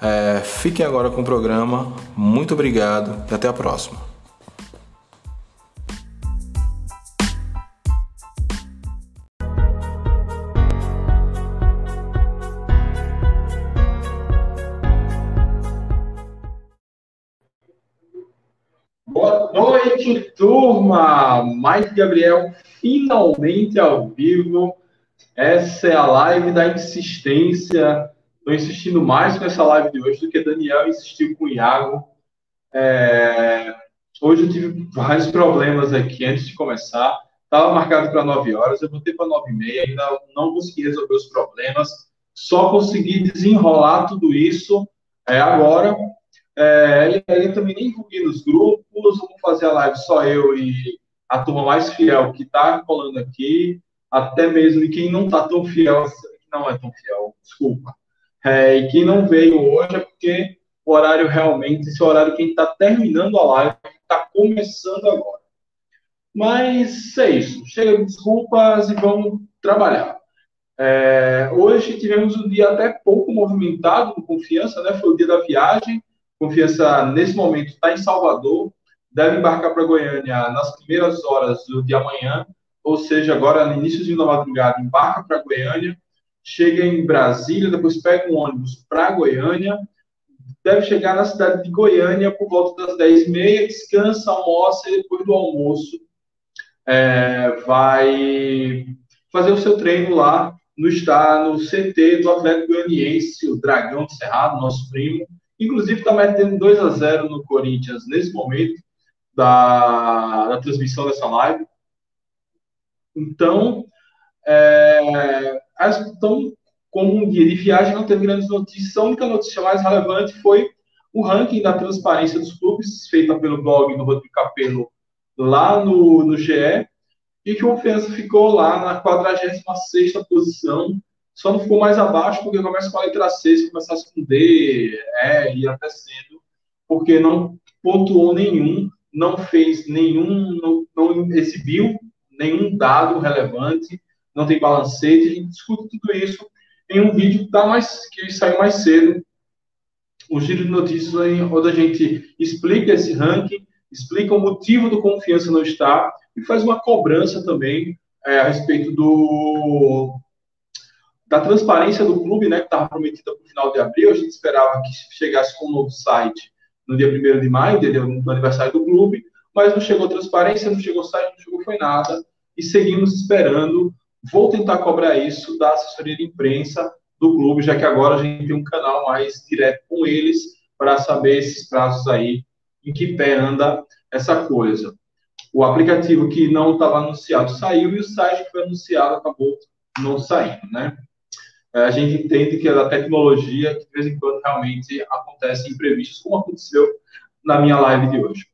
É, fiquem agora com o programa. Muito obrigado e até a próxima. Boa noite, turma! Mike Gabriel finalmente ao vivo. Essa é a live da insistência Estou insistindo mais com essa live de hoje do que Daniel insistiu com o Iago. É... Hoje eu tive vários problemas aqui antes de começar. Estava marcado para 9 horas, eu botei para 9 e meia, ainda não consegui resolver os problemas. Só consegui desenrolar tudo isso é, agora. É, e aí também nem vi nos grupos, vamos fazer a live só eu e a turma mais fiel que está colando aqui, até mesmo quem não está tão fiel, não é tão fiel, desculpa. É, e quem não veio hoje é porque o horário realmente, esse horário que a gente está terminando a live, está começando agora. Mas é isso. Chega de desculpas e vamos trabalhar. É, hoje tivemos um dia até pouco movimentado no Confiança, né? Foi o dia da viagem. Confiança, nesse momento, está em Salvador. Deve embarcar para Goiânia nas primeiras horas do dia amanhã. Ou seja, agora no início da madrugada, embarca para Goiânia chega em Brasília, depois pega um ônibus para Goiânia, deve chegar na cidade de Goiânia por volta das 10h30, descansa, almoça e depois do almoço é, vai fazer o seu treino lá no, está, no CT do Atlético Goianiense, o Dragão de Cerrado, nosso primo. Inclusive está metendo 2 a 0 no Corinthians nesse momento da, da transmissão dessa live. Então, é, então, como um dia de viagem, não teve grandes notícias. A única notícia mais relevante foi o ranking da transparência dos clubes, feita pelo blog do Rodrigo Capello lá no, no GE, e que o Confiança ficou lá na 46 posição, só não ficou mais abaixo porque começa com a letra C, se começasse com D, E, e até sendo, porque não pontuou nenhum, não fez nenhum, não, não exibiu nenhum dado relevante, não tem balancete, a gente discute tudo isso em um vídeo que, tá mais, que saiu mais cedo, o Giro de Notícias, onde a gente explica esse ranking, explica o motivo do confiança não estar e faz uma cobrança também é, a respeito do da transparência do clube, né, que estava prometida para o final de abril. A gente esperava que chegasse com um novo site no dia 1 de maio, dia do aniversário do clube, mas não chegou transparência, não chegou site, não chegou foi nada, e seguimos esperando Vou tentar cobrar isso da assessoria de imprensa do clube, já que agora a gente tem um canal mais direto com eles para saber esses prazos aí, em que pé anda essa coisa. O aplicativo que não estava anunciado saiu e o site que foi anunciado acabou não saindo, né? É, a gente entende que é da tecnologia que de vez em quando realmente acontece imprevistos, como aconteceu na minha live de hoje.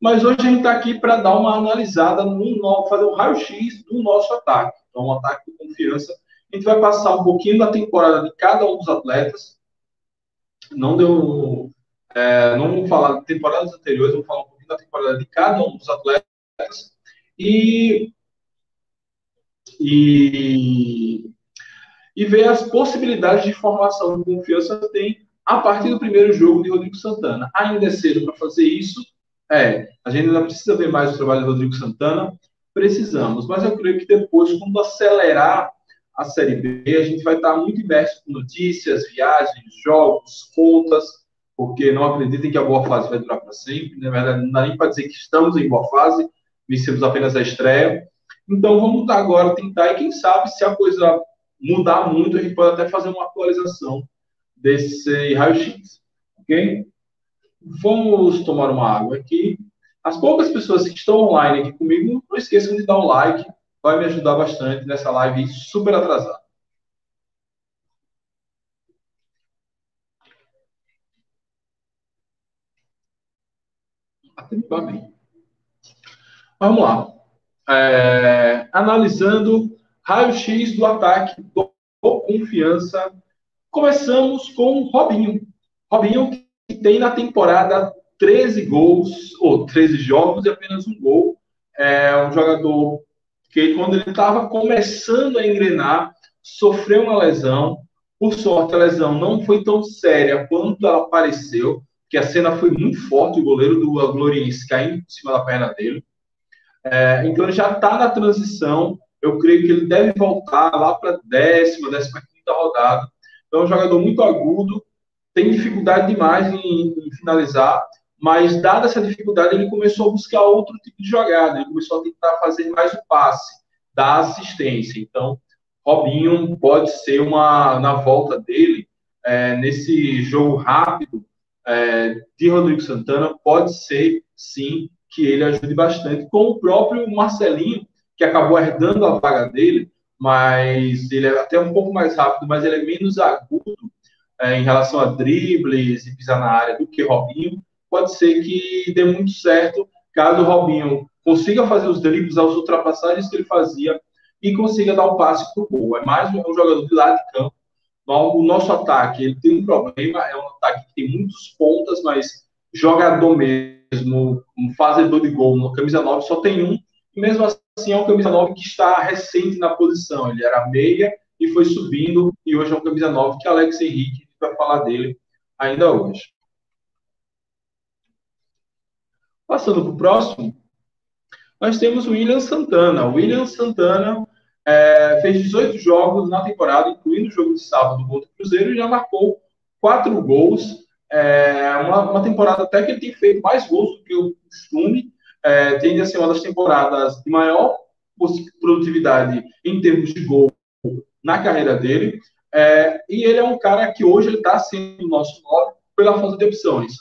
Mas hoje a gente está aqui para dar uma analisada, no, fazer um raio-x do nosso ataque. Então, um ataque de confiança. A gente vai passar um pouquinho da temporada de cada um dos atletas. Não deu. É, não vamos falar de temporadas anteriores, vamos falar um pouquinho da temporada de cada um dos atletas. E. E, e ver as possibilidades de formação de confiança tem a partir do primeiro jogo de Rodrigo Santana. Ainda é cedo para fazer isso. É, a gente ainda precisa ver mais o trabalho de Rodrigo Santana precisamos. Mas eu creio que depois, quando acelerar a Série B, a gente vai estar muito imerso com notícias, viagens, jogos, contas, porque não acreditem que a boa fase vai durar para sempre. Na verdade, não dá nem para dizer que estamos em boa fase, vencemos apenas a estreia. Então, vamos agora tentar, e quem sabe, se a coisa mudar muito, a gente pode até fazer uma atualização desse raio-x. Ok? Vamos tomar uma água aqui. As poucas pessoas que estão online aqui comigo, não esqueçam de dar um like, vai me ajudar bastante nessa live super atrasada. até me bem. Vamos lá. É, analisando raio-x do ataque do Confiança. Começamos com Robinho. Robinho tem na temporada 13 gols, ou 13 jogos e apenas um gol. É um jogador que, quando ele estava começando a engrenar, sofreu uma lesão. Por sorte, a lesão não foi tão séria quanto ela pareceu, que a cena foi muito forte, o goleiro do Gloriense caindo em cima da perna dele. É, então, ele já está na transição. Eu creio que ele deve voltar lá para a décima, décima quinta rodada. Então, é um jogador muito agudo, tem dificuldade demais em, em finalizar, mas dada essa dificuldade, ele começou a buscar outro tipo de jogada, ele começou a tentar fazer mais o passe, dar assistência. Então, Robinho pode ser uma, na volta dele, é, nesse jogo rápido é, de Rodrigo Santana, pode ser, sim, que ele ajude bastante, com o próprio Marcelinho, que acabou herdando a vaga dele, mas ele é até um pouco mais rápido, mas ele é menos agudo é, em relação a dribles e pisar na área do que Robinho pode ser que dê muito certo caso o Robinho consiga fazer os dribles, as ultrapassagens que ele fazia e consiga dar o um passe para o gol. É mais um jogador de lado de campo. O nosso ataque ele tem um problema, é um ataque que tem muitos pontas, mas jogador mesmo, um fazedor de gol no camisa 9 só tem um, e mesmo assim é um camisa 9 que está recente na posição. Ele era meia e foi subindo, e hoje é um camisa 9 que Alex Henrique vai falar dele ainda hoje. Passando para o próximo, nós temos o William Santana. O William Santana é, fez 18 jogos na temporada, incluindo o jogo de sábado contra o Cruzeiro, e já marcou quatro gols. É, uma, uma, temporada até que ele tem feito mais gols do que o costume. É, tende a ser uma das temporadas de maior produtividade em termos de gol na carreira dele. É, e ele é um cara que hoje ele está sendo nosso nome pela falta de opções.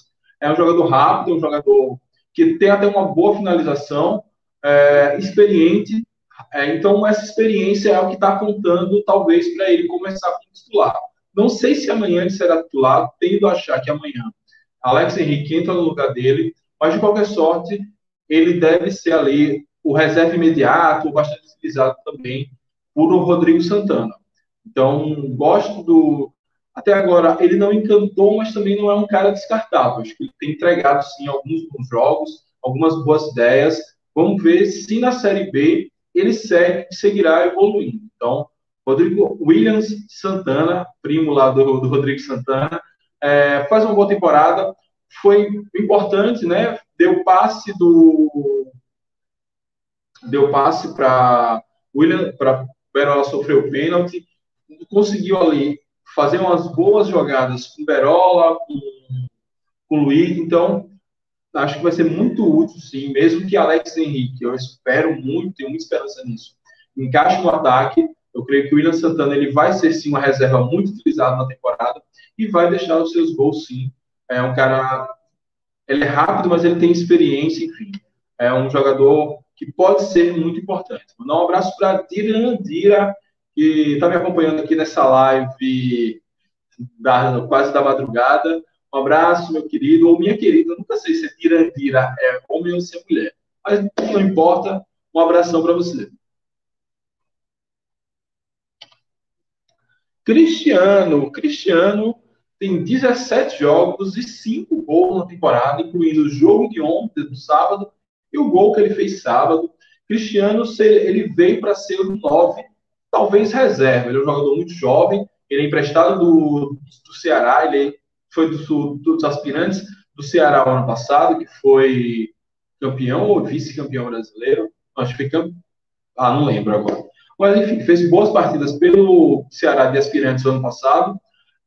É um jogador rápido, um jogador que tem até uma boa finalização, é, experiente. É, então, essa experiência é o que está contando, talvez, para ele começar como titular. Não sei se amanhã ele será titular, tendo a achar que amanhã Alex Henrique entra no lugar dele, mas de qualquer sorte, ele deve ser ali o reserva imediato, bastante utilizado também por o Rodrigo Santana. Então, gosto do, até agora ele não encantou, mas também não é um cara descartável. Acho que ele tem entregado sim alguns bons jogos, algumas boas ideias. Vamos ver se na Série B ele segue, seguirá evoluindo. Então, Rodrigo Williams Santana, primo lá do, do Rodrigo Santana, é, faz uma boa temporada. Foi importante, né? Deu passe do deu passe para William para Perola sofreu pênalti, conseguiu ali fazer umas boas jogadas com Berola, com, com Luiz, então acho que vai ser muito útil, sim, mesmo que Alex Henrique, eu espero muito, tenho muita esperança nisso, encaixe no ataque, eu creio que o William Santana ele vai ser, sim, uma reserva muito utilizada na temporada e vai deixar os seus gols, sim, é um cara, ele é rápido, mas ele tem experiência, enfim, é um jogador que pode ser muito importante. Vou dar um abraço para Dirandira, que está me acompanhando aqui nessa live da, quase da madrugada. Um abraço, meu querido, ou minha querida. Nunca sei se é Tirandira é homem ou se é mulher. Mas não importa. Um abração para você. Cristiano. Cristiano tem 17 jogos e 5 gols na temporada, incluindo o jogo de ontem, do sábado, e o gol que ele fez sábado. Cristiano, ele veio para ser o 9 talvez reserva. Ele é um jogador muito jovem, ele é emprestado do, do Ceará, ele foi do, dos aspirantes do Ceará ano passado, que foi campeão ou vice-campeão brasileiro. Acho que foi campeão. Ah, não lembro agora. Mas, enfim, fez boas partidas pelo Ceará de aspirantes ano passado.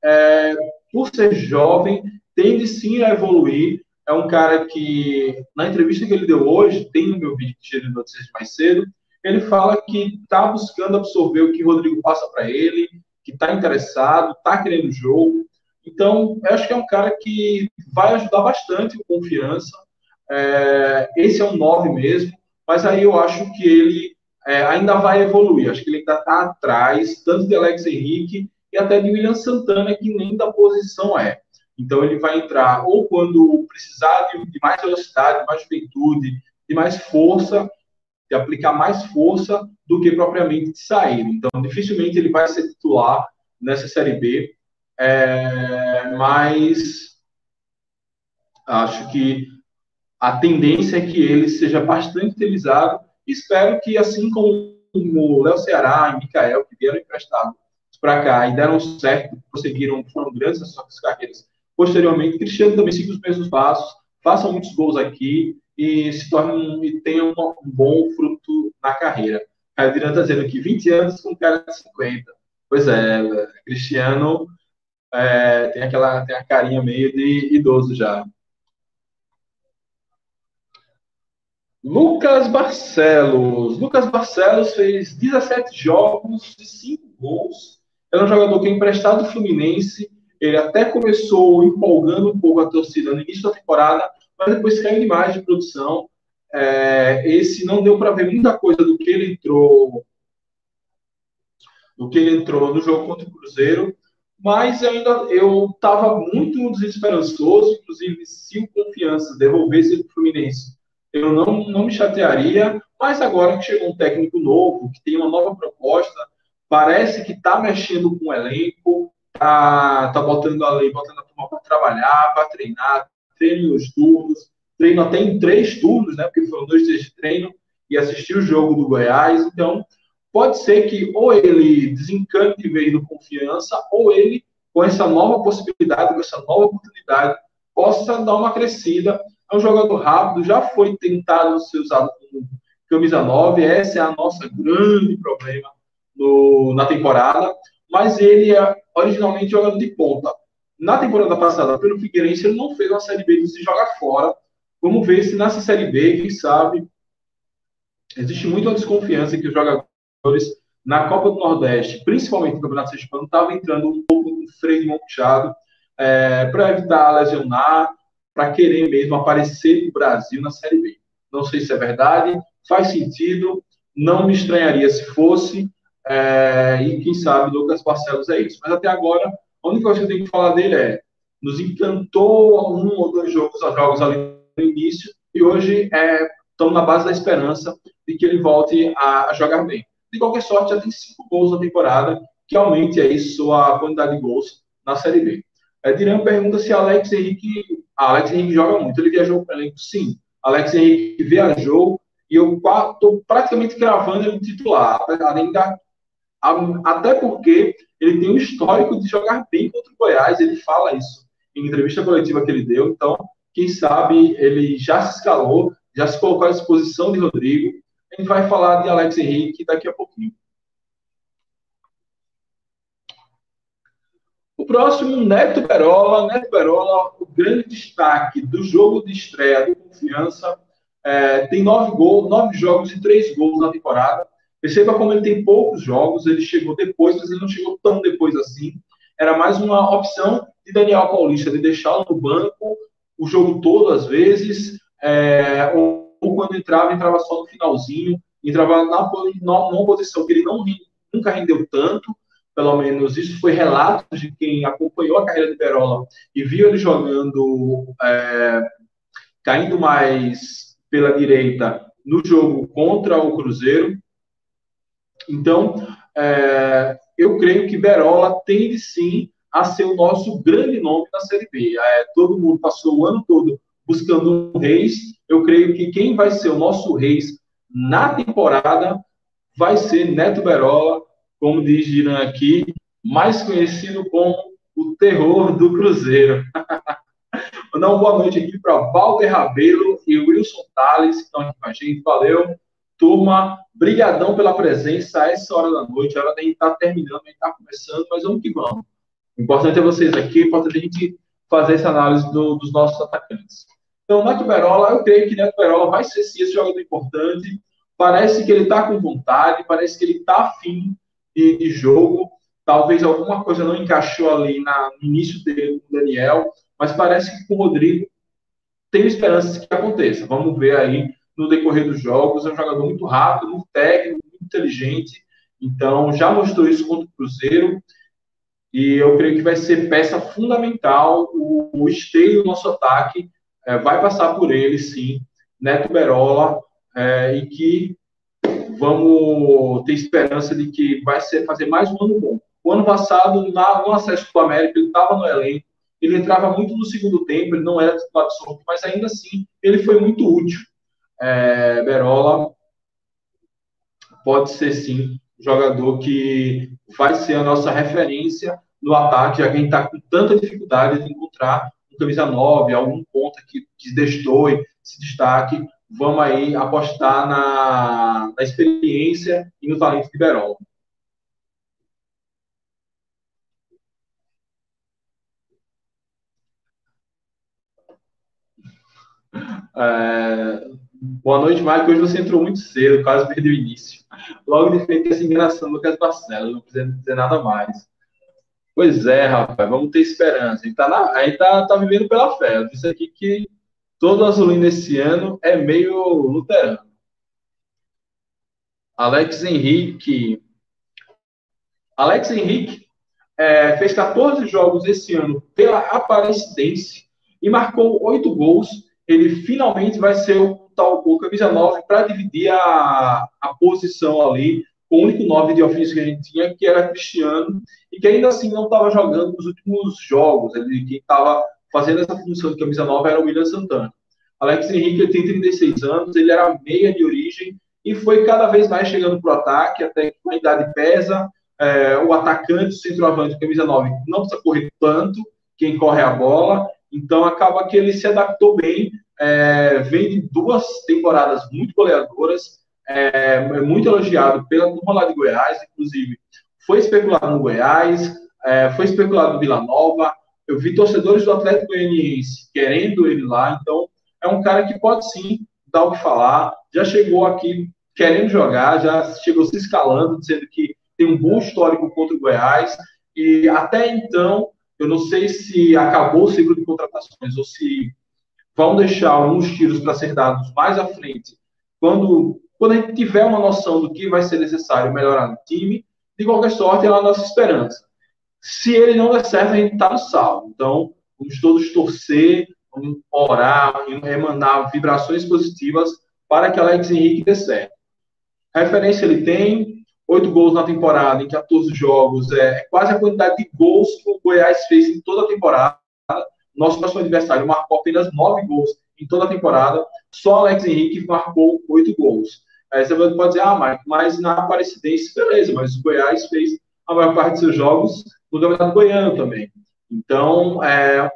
É, por ser jovem, tende sim a evoluir. É um cara que, na entrevista que ele deu hoje, tem no meu vídeo tirei notícias mais cedo, ele fala que está buscando absorver o que o Rodrigo passa para ele, que está interessado, está querendo o jogo. Então, eu acho que é um cara que vai ajudar bastante o confiança. É, esse é um 9 mesmo, mas aí eu acho que ele é, ainda vai evoluir. Acho que ele ainda está atrás, tanto de Alex Henrique e até de William Santana, que nem da posição é. Então ele vai entrar ou quando precisar de, de mais velocidade, de mais juventude, de mais força, de aplicar mais força do que propriamente de sair. Então dificilmente ele vai ser titular nessa Série B, é, mas acho que a tendência é que ele seja bastante utilizado. Espero que, assim como o Léo Ceará e Mikael, que vieram emprestados para cá e deram certo, prosseguiram, foram grandes nas suas carreiras. Posteriormente, Cristiano também siga os mesmos passos, faça muitos gols aqui e se torne e tenha um, bom fruto na carreira. Adriano está dizendo aqui, 20 anos com um cara de 50. Pois é, Cristiano é, tem aquela tem a carinha meio de idoso já. Lucas Barcelos. Lucas Barcelos fez 17 jogos e 5 gols. Era um jogador que é emprestado do Fluminense. Ele até começou empolgando um pouco a torcida no início da temporada, mas depois caiu demais de produção. É, esse não deu para ver muita coisa do que ele entrou do que ele entrou no jogo contra o Cruzeiro, mas ainda eu estava muito desesperançoso, inclusive se o Confiança devolvesse para o Fluminense eu não, não me chatearia, mas agora que chegou um técnico novo, que tem uma nova proposta, parece que está mexendo com o elenco, está tá botando a lei, botando a turma para trabalhar, para treinar, treino nos turnos, treino até em três turnos, né? Porque foram dois dias de treino e assistir o jogo do Goiás. Então, pode ser que ou ele desencante de vez do confiança, ou ele, com essa nova possibilidade, com essa nova oportunidade, possa dar uma crescida é um jogador rápido, já foi tentado ser usado como camisa 9, essa é a nossa grande problema no, na temporada, mas ele é originalmente jogador de ponta. Na temporada passada, pelo Figueirense, ele não fez uma Série B de se jogar fora. Vamos ver se nessa Série B, quem sabe, existe muita desconfiança que os jogadores na Copa do Nordeste, principalmente no Campeonato Sergipano, estavam entrando um pouco com freio de mão puxado, é, para evitar lesionar, para querer mesmo aparecer no Brasil na Série B. Não sei se é verdade, faz sentido, não me estranharia se fosse, é, e quem sabe Lucas Barcelos é isso. Mas até agora, a única coisa que eu tenho que falar dele é: nos encantou um ou dois jogos, jogos ali no início, e hoje é, estamos na base da esperança de que ele volte a, a jogar bem. De qualquer sorte, já tem cinco gols na temporada, que aumente aí sua quantidade de gols na Série B. É, Diran pergunta se Alex Henrique Alex Henrique joga muito. Ele viajou para o elenco? Sim. Alex Henrique viajou e eu estou praticamente cravando ele titular. Até porque ele tem um histórico de jogar bem contra o Goiás. Ele fala isso em entrevista coletiva que ele deu. Então, quem sabe ele já se escalou, já se colocou à disposição de Rodrigo. A gente vai falar de Alex Henrique daqui a pouquinho. O próximo, Neto Perola. Neto Perola, o grande destaque do jogo de estreia de confiança. É, tem nove gols, nove jogos e três gols na temporada. Perceba como ele tem poucos jogos, ele chegou depois, mas ele não chegou tão depois assim. Era mais uma opção de Daniel Paulista, de deixá-lo no banco o jogo todo, às vezes, é, ou, quando entrava, entrava só no finalzinho, entrava na, na, numa posição que ele não, nunca rendeu tanto, pelo menos isso foi relato de quem acompanhou a carreira de Perola e viu ele jogando, é, caindo mais pela direita no jogo contra o Cruzeiro. Então, é, eu creio que Berola tende sim a ser o nosso grande nome na Série B. É, todo mundo passou o ano todo buscando um Reis. Eu creio que quem vai ser o nosso Reis na temporada vai ser Neto Berola, como diz Giran aqui, mais conhecido como o terror do Cruzeiro. Vou dar uma boa noite aqui para Walter Rabelo e Wilson Tales, que estão aqui com a gente. Valeu, turma. Brigadão pela presença a essa hora da noite. A hora da gente estar tá terminando, a gente está começando, mas vamos que vamos. O importante é vocês aqui, o importante é a gente fazer essa análise do, dos nossos atacantes. Então, Neto Berola, eu creio que Neto Berola vai ser sim esse jogador importante. Parece que ele está com vontade, parece que ele está afim de, de jogo. Talvez alguma coisa não encaixou ali na, no início dele com o Daniel, mas parece que com o Rodrigo tem esperanças que aconteça. Vamos ver aí no decorrer dos jogos. É um jogador muito rápido, muito técnico, muito inteligente. Então, já mostrou isso contra o Cruzeiro. E eu creio que vai ser peça fundamental. O, o esteio do nosso ataque é, vai passar por ele, sim. Neto Berola, é, e que vamos ter esperança de que vai ser fazer mais um ano bom. O ano passado, na, no acesso do América, ele estava no elenco, ele entrava muito no segundo tempo, ele não era titular absoluto, mas ainda assim ele foi muito útil. É, Berola pode ser sim jogador que vai ser a nossa referência no ataque, já que a gente está com tanta dificuldade de encontrar um camisa 9, algum ponta que, que destoe, se destaque. Vamos aí apostar na, na experiência e no talento de Berola. É, boa noite, Mike. Hoje você entrou muito cedo, quase perdeu o início. Logo de frente, essa enganação do Lucas Barcelos, não precisa dizer nada mais. Pois é, rapaz, vamos ter esperança. A gente tá, na, a gente tá, tá vivendo pela fé. Eu disse aqui que todo azulino esse ano é meio luterano. Alex Henrique. Alex Henrique é, fez 14 jogos esse ano pela Aparecidense e marcou 8 gols ele finalmente vai ser o tal o camisa 9 para dividir a, a posição ali o único 9 de ofício que a gente tinha, que era Cristiano, e que ainda assim não estava jogando nos últimos jogos. Ele, quem estava fazendo essa função de camisa 9 era o William Santana. Alex Henrique tem 36 anos, ele era meia de origem e foi cada vez mais chegando para o ataque, até que a idade pesa. É, o atacante, o centroavante, camisa 9, não precisa correr tanto, quem corre a bola, então acaba que ele se adaptou bem, é, vem de duas temporadas muito goleadoras, é, é, muito elogiado pela turma lá de Goiás, inclusive foi especulado no Goiás, é, foi especulado no Vila Nova. Eu vi torcedores do Atlético Goianiense querendo ele lá, então é um cara que pode sim dar o que falar. Já chegou aqui querendo jogar, já chegou se escalando, dizendo que tem um bom histórico contra o Goiás. E até então eu não sei se acabou o ciclo de contratações ou se vão deixar alguns tiros para ser dados mais à frente, quando, quando a gente tiver uma noção do que vai ser necessário melhorar no time. De qualquer sorte, é a nossa esperança. Se ele não der certo, a gente está no salvo. Então, vamos todos torcer, vamos orar, emanar vibrações positivas para que Alex Henrique dê certo. referência ele tem, oito gols na temporada, em 14 jogos, é, é, quase a quantidade de gols que o Goiás fez em toda a temporada. Nosso próximo adversário marcou apenas nove gols em toda a temporada. Só Alex Henrique marcou oito gols. Aí você pode dizer, ah, Marco, mas na Aparecidense, beleza, mas o Goiás fez a maior parte dos seus jogos no Campeonato Goiano também. Então, é,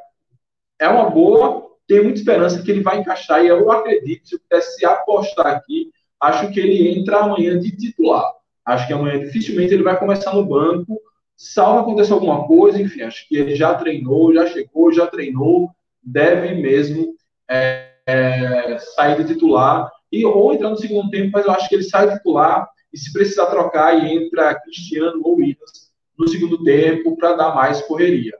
é uma boa, tenho muita esperança que ele vai encaixar, e eu acredito, se eu pudesse apostar aqui, acho que ele entra amanhã de titular. Acho que amanhã dificilmente ele vai começar no banco, salvo acontecer alguma coisa, enfim, acho que ele já treinou, já chegou, já treinou, deve mesmo é, é, sair de titular, e, ou entrar no segundo tempo, mas eu acho que ele sai titular, e se precisar trocar, e entra Cristiano ou Williams no segundo tempo para dar mais correria.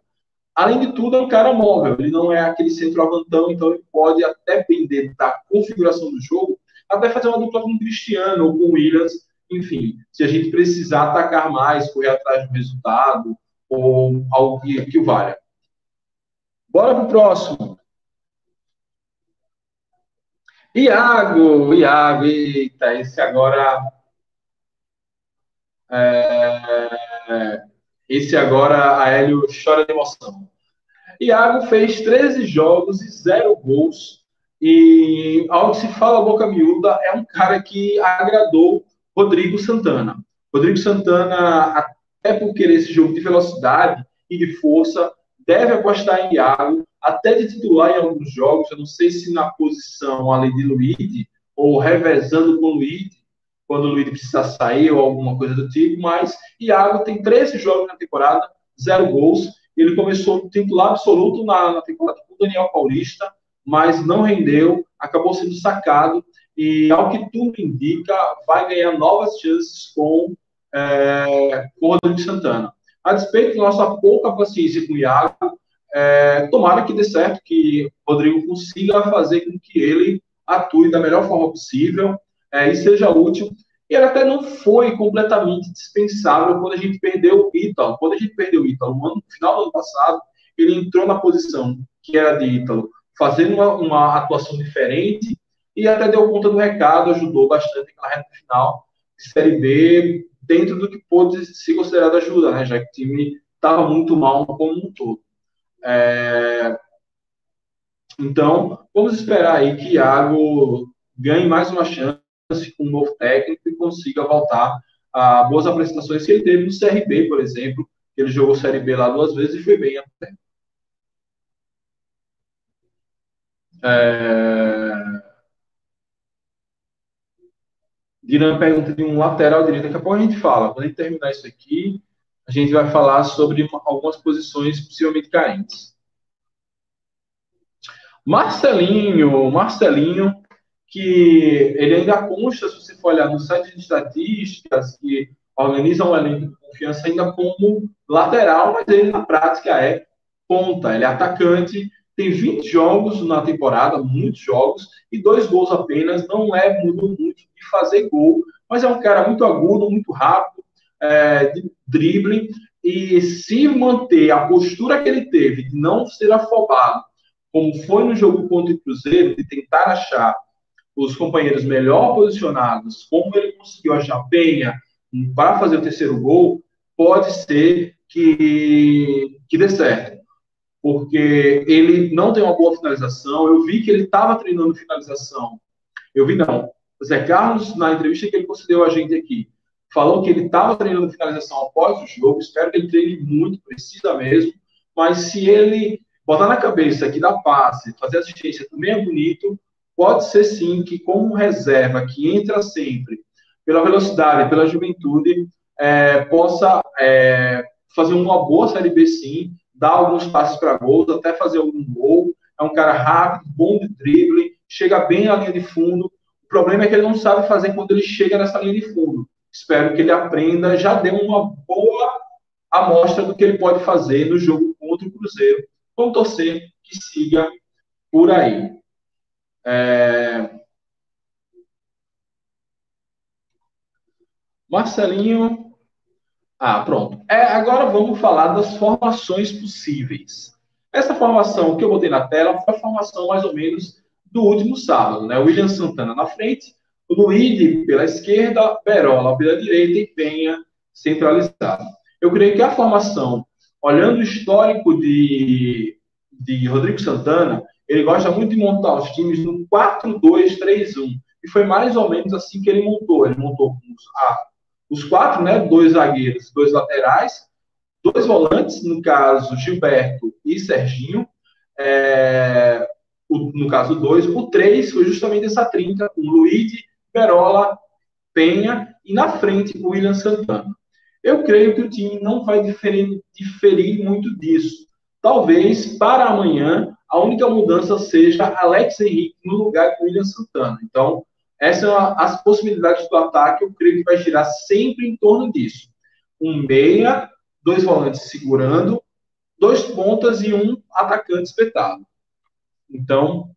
Além de tudo, é um cara móvel, ele não é aquele centroavantão, então ele pode, até depender da configuração do jogo, até fazer uma dupla com o Cristiano ou com o Williams, enfim, se a gente precisar atacar mais, correr atrás do resultado, ou algo que, que valha. Bora para o próximo. Iago, Iago, eita, esse agora. É, esse agora a Hélio chora de emoção. Iago fez 13 jogos e 0 gols. E, ao que se fala boca miúda, é um cara que agradou Rodrigo Santana. Rodrigo Santana, até por querer esse jogo de velocidade e de força, deve apostar em Iago, até de titular em alguns jogos. Eu não sei se na posição ali de Luiz, ou revezando com Luiz, quando o precisa sair ou alguma coisa do tipo, mas Iago tem 13 jogos na temporada, zero gols. Ele começou titular absoluto na, na temporada com o Daniel Paulista, mas não rendeu, acabou sendo sacado e, ao que tudo indica, vai ganhar novas chances com, é, Rodrigo Santana. A despeito da nossa pouca paciência com o Iago, é, tomara que dê certo, que o Rodrigo consiga fazer com que ele atue da melhor forma possível é, e seja útil. E ele até não foi completamente dispensável quando a gente perdeu o Ítalo. Quando a gente perdeu o Ítalo no, final do ano passado, ele entrou na posição que era de Ítalo, fazendo uma, uma atuação diferente e até deu conta do recado, ajudou bastante na reta final de Série B, dentro do que pôde ser considerado ajuda, né? Já que o time estava muito mal como um todo. É... Então, vamos esperar aí que Iago ganhe mais uma chance com um novo técnico e consiga voltar a boas apresentações que ele teve no CRB, por exemplo. Ele jogou Série B lá duas vezes e foi bem até. É... Diran pergunta de um lateral direito. Daqui a pouco a gente fala. Quando a gente terminar isso aqui, a gente vai falar sobre algumas posições possivelmente carentes. Marcelinho, Marcelinho, que ele ainda consta, se você for olhar no site de estatísticas, que organizam um elenco de confiança ainda como lateral, mas ele na prática é ponta, ele é atacante, tem 20 jogos na temporada, muitos jogos, e dois gols apenas, não é muito, muito de fazer gol, mas é um cara muito agudo, muito rápido, é, de drible, e se manter a postura que ele teve de não ser afobado, como foi no jogo contra o Cruzeiro, de tentar achar os companheiros melhor posicionados, como ele conseguiu achar Penha para fazer o terceiro gol, pode ser que, que dê certo porque ele não tem uma boa finalização. Eu vi que ele estava treinando finalização. Eu vi, não. O Zé Carlos, na entrevista que ele concedeu a gente aqui, falou que ele estava treinando finalização após o jogo. Espero que ele treine muito, precisa mesmo. Mas se ele botar na cabeça que dar passe, fazer assistência também é bonito, pode ser sim que, como reserva que entra sempre pela velocidade, pela juventude, é, possa é, fazer uma boa Série B sim, dá alguns passos para gols, até fazer algum gol. É um cara rápido, bom de drible, chega bem à linha de fundo. O problema é que ele não sabe fazer quando ele chega nessa linha de fundo. Espero que ele aprenda, já deu uma boa amostra do que ele pode fazer no jogo contra o Cruzeiro. Vamos torcer que siga por aí. É... Marcelinho ah, pronto. É, agora vamos falar das formações possíveis. Essa formação que eu botei na tela foi a formação mais ou menos do último sábado, né? William Santana na frente, Luíde pela esquerda, Berola pela direita e Penha centralizado. Eu creio que a formação, olhando o histórico de, de Rodrigo Santana, ele gosta muito de montar os times no 4-2-3-1. E foi mais ou menos assim que ele montou. Ele montou a os quatro, né? Dois zagueiros, dois laterais, dois volantes, no caso Gilberto e Serginho. É, o, no caso dois, o três foi justamente essa trinca, com Luigi, Perola, Penha e na frente o William Santana. Eu creio que o time não vai diferir, diferir muito disso. Talvez para amanhã a única mudança seja Alex Henrique no lugar do William Santana. Então, essas são as possibilidades do ataque, eu creio que vai girar sempre em torno disso. Um meia, dois volantes segurando, dois pontas e um atacante espetado. Então,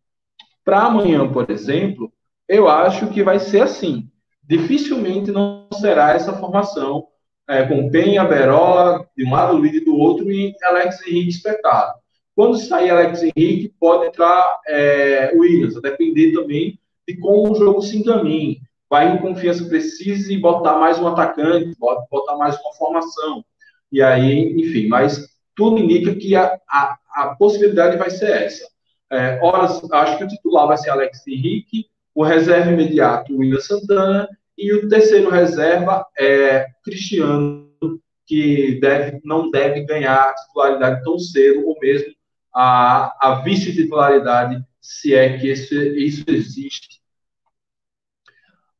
para amanhã, por exemplo, eu acho que vai ser assim. Dificilmente não será essa formação é, com Penha, Berola, de um lado, Luiz do outro, e Alex Henrique espetado. Quando sair Alex Henrique, pode entrar é, Williams, a depender também de como o jogo se encaminha. Vai em confiança precise botar mais um atacante, botar mais uma formação. E aí, enfim, mas tudo indica que a, a, a possibilidade vai ser essa. É, horas, acho que o titular vai ser Alex Henrique, o reserva imediato, William Santana, e o terceiro reserva é Cristiano, que deve, não deve ganhar titularidade tão cedo, ou mesmo a, a vice-titularidade, se é que isso, isso existe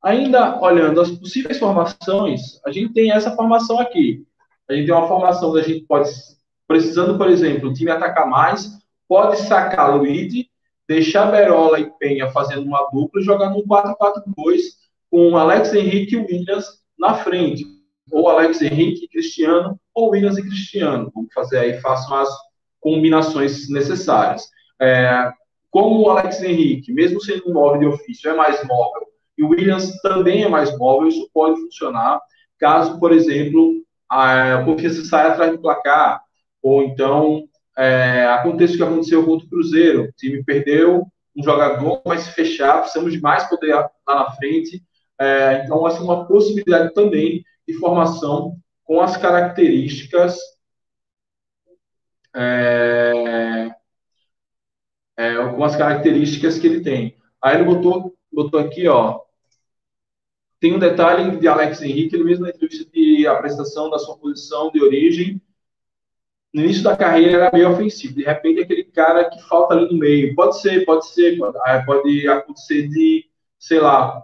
Ainda olhando as possíveis formações, a gente tem essa formação aqui. A gente tem uma formação da gente pode, precisando, por exemplo, o time atacar mais, pode sacar Luigi, deixar Berola e Penha fazendo uma dupla e jogar num 4-4-2 com Alex Henrique e Williams na frente. Ou Alex Henrique e Cristiano, ou Williams e Cristiano. Vamos fazer aí, façam as combinações necessárias. É, como o Alex Henrique, mesmo sendo um móvel de ofício, é mais móvel E o Williams também é mais móvel, isso pode funcionar caso, por exemplo, a confiança saia atrás do placar, ou então é, aconteça o que aconteceu contra o Cruzeiro. O time perdeu um jogador, vai se fechar, precisamos de mais poder lá na frente. É, então, essa é uma possibilidade também de formação com as características é, é, com as características que ele tem. Aí ele botou, botou aqui, ó. Tem um detalhe de Alex Henrique, ele mesmo na entrevista de apresentação da sua posição de origem, no início da carreira era meio ofensivo. De repente, aquele cara que falta ali no meio. Pode ser, pode ser, pode acontecer de, sei lá,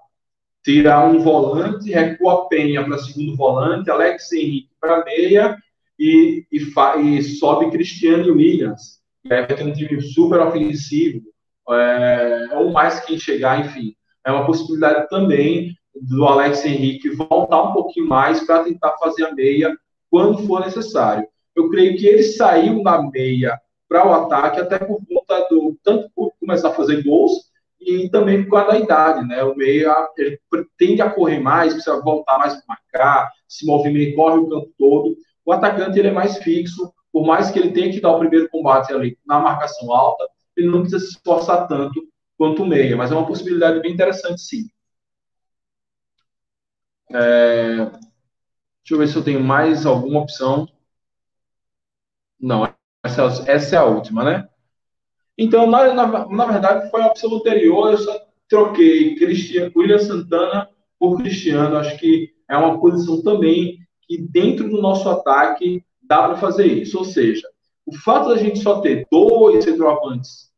tirar um volante, recua a Penha para segundo volante, Alex Henrique para meia e, e, e, sobe Cristiano e Williams. Aí vai ter um time super ofensivo, é, ou mais quem chegar, enfim. É uma possibilidade também do Alex Henrique voltar um pouquinho mais para tentar fazer a meia quando for necessário. Eu creio que ele saiu na meia para o ataque, até por conta do tanto por começar a fazer gols e também por causa da idade, né? O meia ele tende a correr mais, precisa voltar mais para marcar, se movimentar, corre o campo todo. O atacante ele é mais fixo, por mais que ele tenha que dar o primeiro combate ali na marcação alta, ele não precisa se esforçar tanto quanto o meia, mas é uma possibilidade bem interessante, sim. É... Deixa eu ver se eu tenho mais alguma opção. Não, essa, é a última, né? Então, na, na, na, verdade, foi a opção anterior, eu só troquei Cristiano, William Santana por Cristiano. Acho que é uma posição também que, dentro do nosso ataque, dá para fazer isso. Ou seja, o fato da gente só ter dois centroavantes,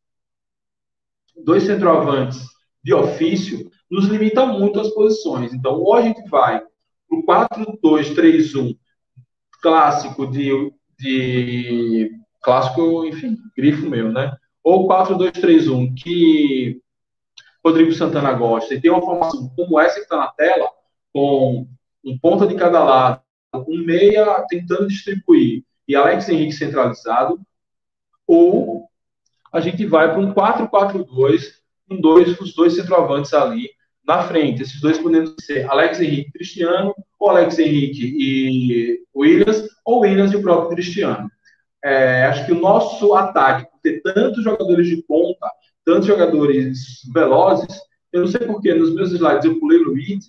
dois centroavantes de ofício, nos limita muito as posições. Então, ou a gente vai para o 4-2-3-1 clássico de, de. Clássico, enfim, grifo meu, né? Ou 4-2-3-1, que Rodrigo Santana gosta, e tem uma formação como essa que está na tela, com um ponta de cada lado, um meia tentando distribuir e Alex Henrique centralizado, ou a gente vai para um 4-4-2, com dois, os dois centroavantes ali na frente, esses dois podendo ser Alex Henrique e Cristiano, ou Alex Henrique e Williams, ou Williams e o próprio Cristiano. É, acho que o nosso ataque, por ter tantos jogadores de ponta, tantos jogadores velozes, eu não sei porquê, nos meus slides eu pulei o Luiz,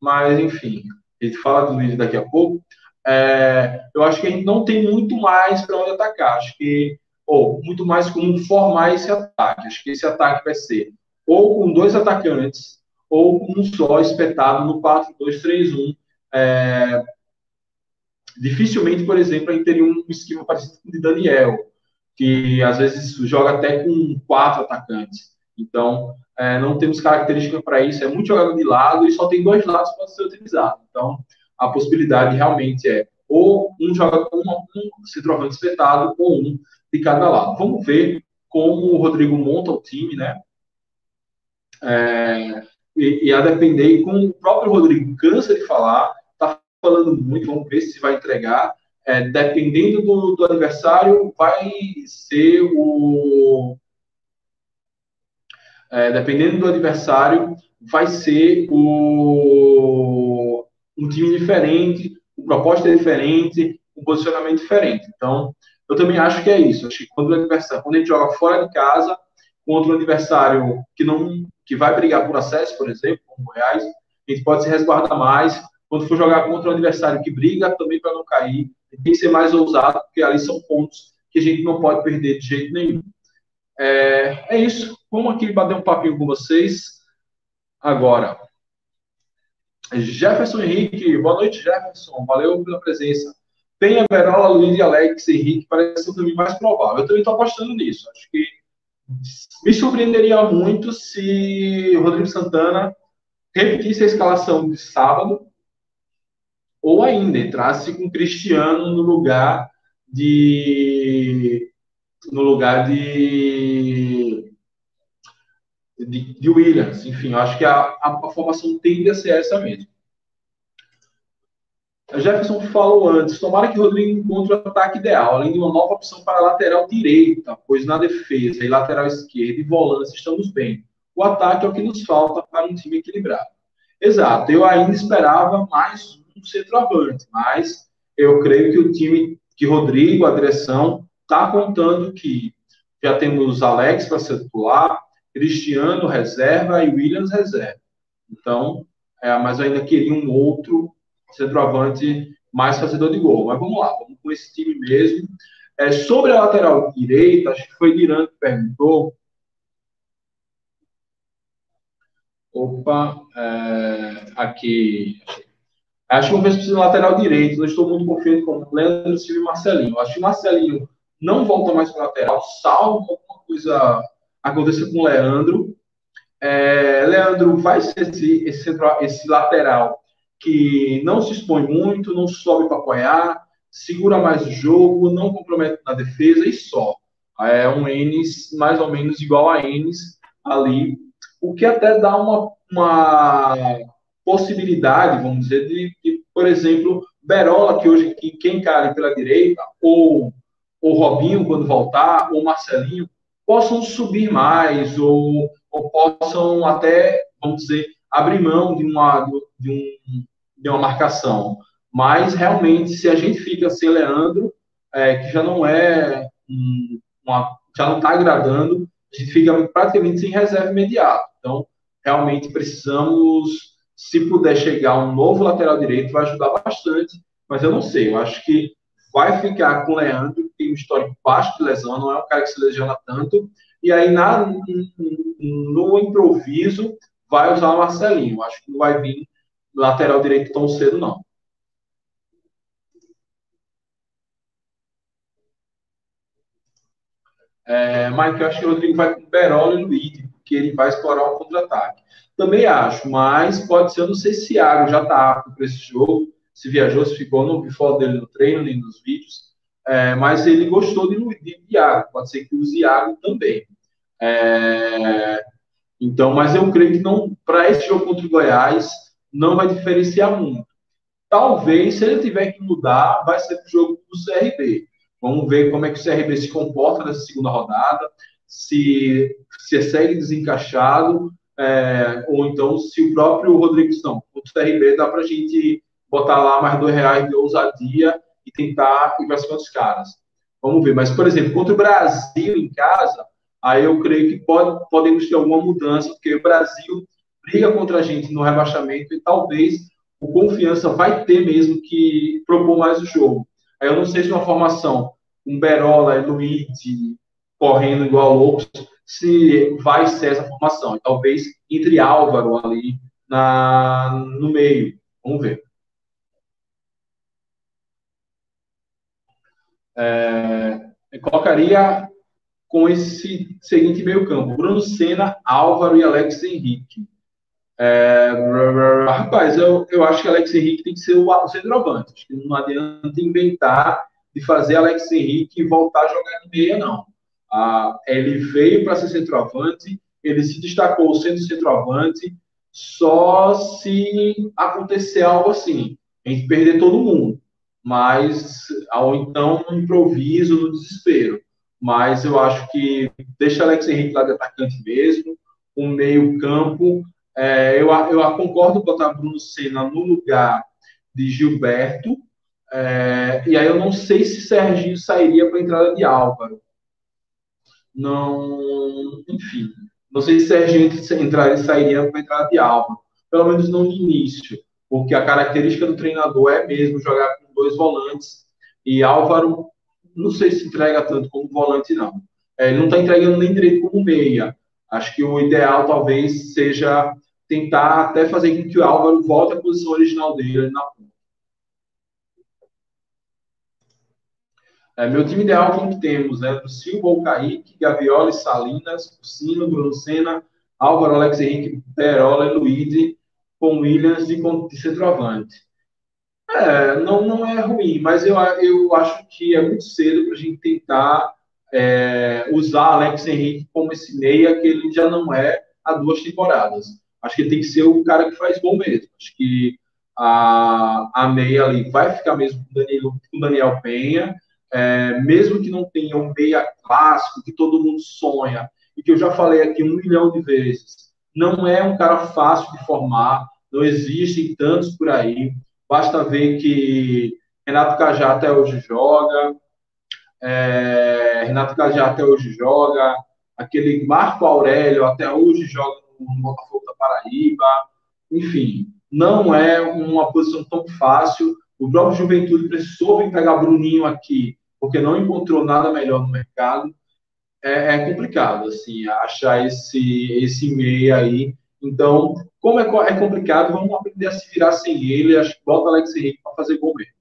mas enfim, a gente fala do Luiz daqui a pouco. É, eu acho que a gente não tem muito mais para onde atacar. Acho que, ou muito mais como formar esse ataque. Acho que esse ataque vai ser ou com dois atacantes, ou com um só espetado no 4-2-3-1. É, dificilmente, por exemplo, a gente teria um esquema parecido com o de Daniel, que às vezes joga até com quatro atacantes. Então, é, não temos característica para isso, é muito jogado de lado e só tem dois lados para ser utilizado. Então, a possibilidade realmente é ou um joga com um centroavante espetado ou um de cada lado. Vamos ver como o Rodrigo monta o time, né? É, e, e, a depender, como o próprio Rodrigo cansa de falar, está falando muito, vamos ver se vai entregar. É, dependendo do, do adversário, vai ser o. É, dependendo do adversário, vai ser o, um time diferente, uma proposta diferente, um posicionamento diferente. Então, eu também acho que é isso. Acho que quando o adversário, quando a gente joga fora de casa, contra um adversário que não que vai brigar por acesso, por exemplo, como o Goiás, a gente pode se resguardar mais. Quando for jogar contra um adversário que briga também para não cair, tem que ser mais ousado, porque ali são pontos que a gente não pode perder de jeito nenhum. É, é isso. Vamos aqui bater um papinho com vocês agora. Jefferson Henrique, boa noite, Jefferson. Valeu pela presença. Penha, Verola, Luiz e Alex Henrique parece o caminho mais provável. Eu também estou apostando nisso. Acho que me surpreenderia muito se o Rodrigo Santana repetisse a escalação de sábado ou ainda entrasse com Cristiano no lugar de no lugar de de, de Williams. Enfim, acho que a, a, a formação tende a ser essa mesmo. A Jefferson falou antes, tomara que Rodrigo encontre o ataque ideal, além de uma nova opção para lateral direita, pois na defesa e lateral esquerda e volância estamos bem. O ataque é o que nos falta para um time equilibrado. Exato. Eu ainda esperava mais um centroavante, mas eu creio que o time, que Rodrigo, a direção, está contando que já temos Alex para ser titular, Cristiano reserva e Williams reserva. Então, é, mas eu ainda queria um outro centroavante mais fazedor de gol. Mas vamos lá, vamos com esse time mesmo. É, sobre a lateral direita, acho que foi Diran que perguntou. Opa, é, aqui. Acho que ver se precisa de lateral direito. Não estou muito confiante com Leandro Silva e Marcelinho. Acho que o Marcelinho não volta mais para lateral, salvo alguma coisa aconteça com o Leandro. É, Leandro vai ser esse, esse, central, esse lateral que não se expõe muito, não sobe para apoiar, segura mais o jogo, não compromete na defesa e só. É um Enes mais ou menos igual a Enes ali, o que até dá uma, uma possibilidade, vamos dizer, de, de, por exemplo, Berola, que hoje que, quem encara pela direita, ou o Robinho, quando voltar, ou Marcelinho, possam subir mais, ou, ou possam até, vamos dizer, abrir mão de uma, de, um, de uma marcação. Mas, realmente, se a gente fica sem Leandro, é, que já não é uma, já não está agradando, a gente fica praticamente sem reserva imediata. Então, realmente precisamos, se puder chegar um novo lateral direito, vai ajudar bastante. Mas eu não sei, eu acho que vai ficar com o Leandro, que tem um histórico baixo de lesão, não é um cara que se lesiona tanto. E aí, na, no improviso, vai usar o Marcelinho. Acho que não vai vir lateral direito tão cedo, não. É, Mike, eu acho que o Rodrigo vai com o Berola e Luiz, porque ele vai explorar o contra-ataque. Também acho, mas pode ser, eu não sei se Iago já está apto para esse jogo, se viajou, se ficou, não vi foto dele no treino, nem nos vídeos, é, mas ele gostou de, de Iago, pode ser que use Iago também. É, então, mas eu creio que não, para esse jogo contra o Goiás, não vai diferenciar muito. Talvez, se ele tiver que mudar, vai ser o jogo do CRB. Vamos ver como é que o CRB se comporta nessa segunda rodada, se, se segue desencaixado, é, ou então se o próprio Rodrigo não. O CRB dá para a gente botar lá mais dois reais de ousadia e tentar ir para cima dos caras. Vamos ver. Mas, por exemplo, contra o Brasil em casa, aí eu creio que pode, podemos ter alguma mudança, porque o Brasil briga contra a gente no rebaixamento e talvez o Confiança vai ter mesmo que propor mais o jogo. Aí eu não sei se uma formação, um Berola e Luigi correndo igual loucos, se vai ser essa formação. Talvez entre Álvaro ali na, no meio. Vamos ver. É, colocaria com esse seguinte meio campo: Bruno Senna, Álvaro e Alex Henrique. É, rapaz, eu, eu acho que Alex Henrique tem que ser o centroavante. Acho que não adianta inventar de fazer Alex Henrique voltar a jogar no meia, não. Ah, ele veio para ser centroavante, ele se destacou sendo centroavante, só se acontecer algo assim, a gente perder todo mundo. Mas, ou então, no improviso, no desespero. Mas eu acho que deixa Alex Henrique lá de atacante mesmo, o meio-campo é, eu, eu concordo botar Bruno Senna no lugar de Gilberto. É, e aí eu não sei se Serginho sairia para a entrada de Álvaro. Não, enfim. Não sei se Serginho entraria, sairia para a entrada de Álvaro. Pelo menos não no início. Porque a característica do treinador é mesmo jogar com dois volantes. E Álvaro, não sei se entrega tanto como volante, não. É, não está entregando nem direito como meia. Acho que o ideal talvez seja tentar até fazer com que o Álvaro volte à posição original dele na ponta. É, meu time ideal, quem que temos? Né? Silva ou Kaique, Gavioli, Salinas, Sino, Bruno Senna, Álvaro, Alex Henrique, Perola e Luiz, com Williams de, de centroavante. É, não, não é ruim, mas eu, eu acho que é muito cedo para a gente tentar é, usar Alex Henrique como esse meia que ele já não é há duas temporadas. Acho que ele tem que ser o cara que faz gol mesmo. Acho que a, a meia ali vai ficar mesmo com Danilo, com Daniel Penha, é, mesmo que não tenha um meia clássico que todo mundo sonha e que eu já falei aqui um milhão de vezes. Não é um cara fácil de formar, não existem tantos por aí. Basta ver que Renato Cajá até hoje joga, é, Renato Cajá até hoje joga, aquele Marco Aurélio até hoje joga no Botafogo da Paraíba, enfim, não é uma posição tão fácil. O próprio Juventude precisou vir pegar Bruninho aqui, porque não encontrou nada melhor no mercado. É, é complicado, assim, achar esse, esse meio aí. Então, como é, é complicado, vamos aprender a se virar sem ele. Acho que bota Alex Henrique para fazer gol mesmo.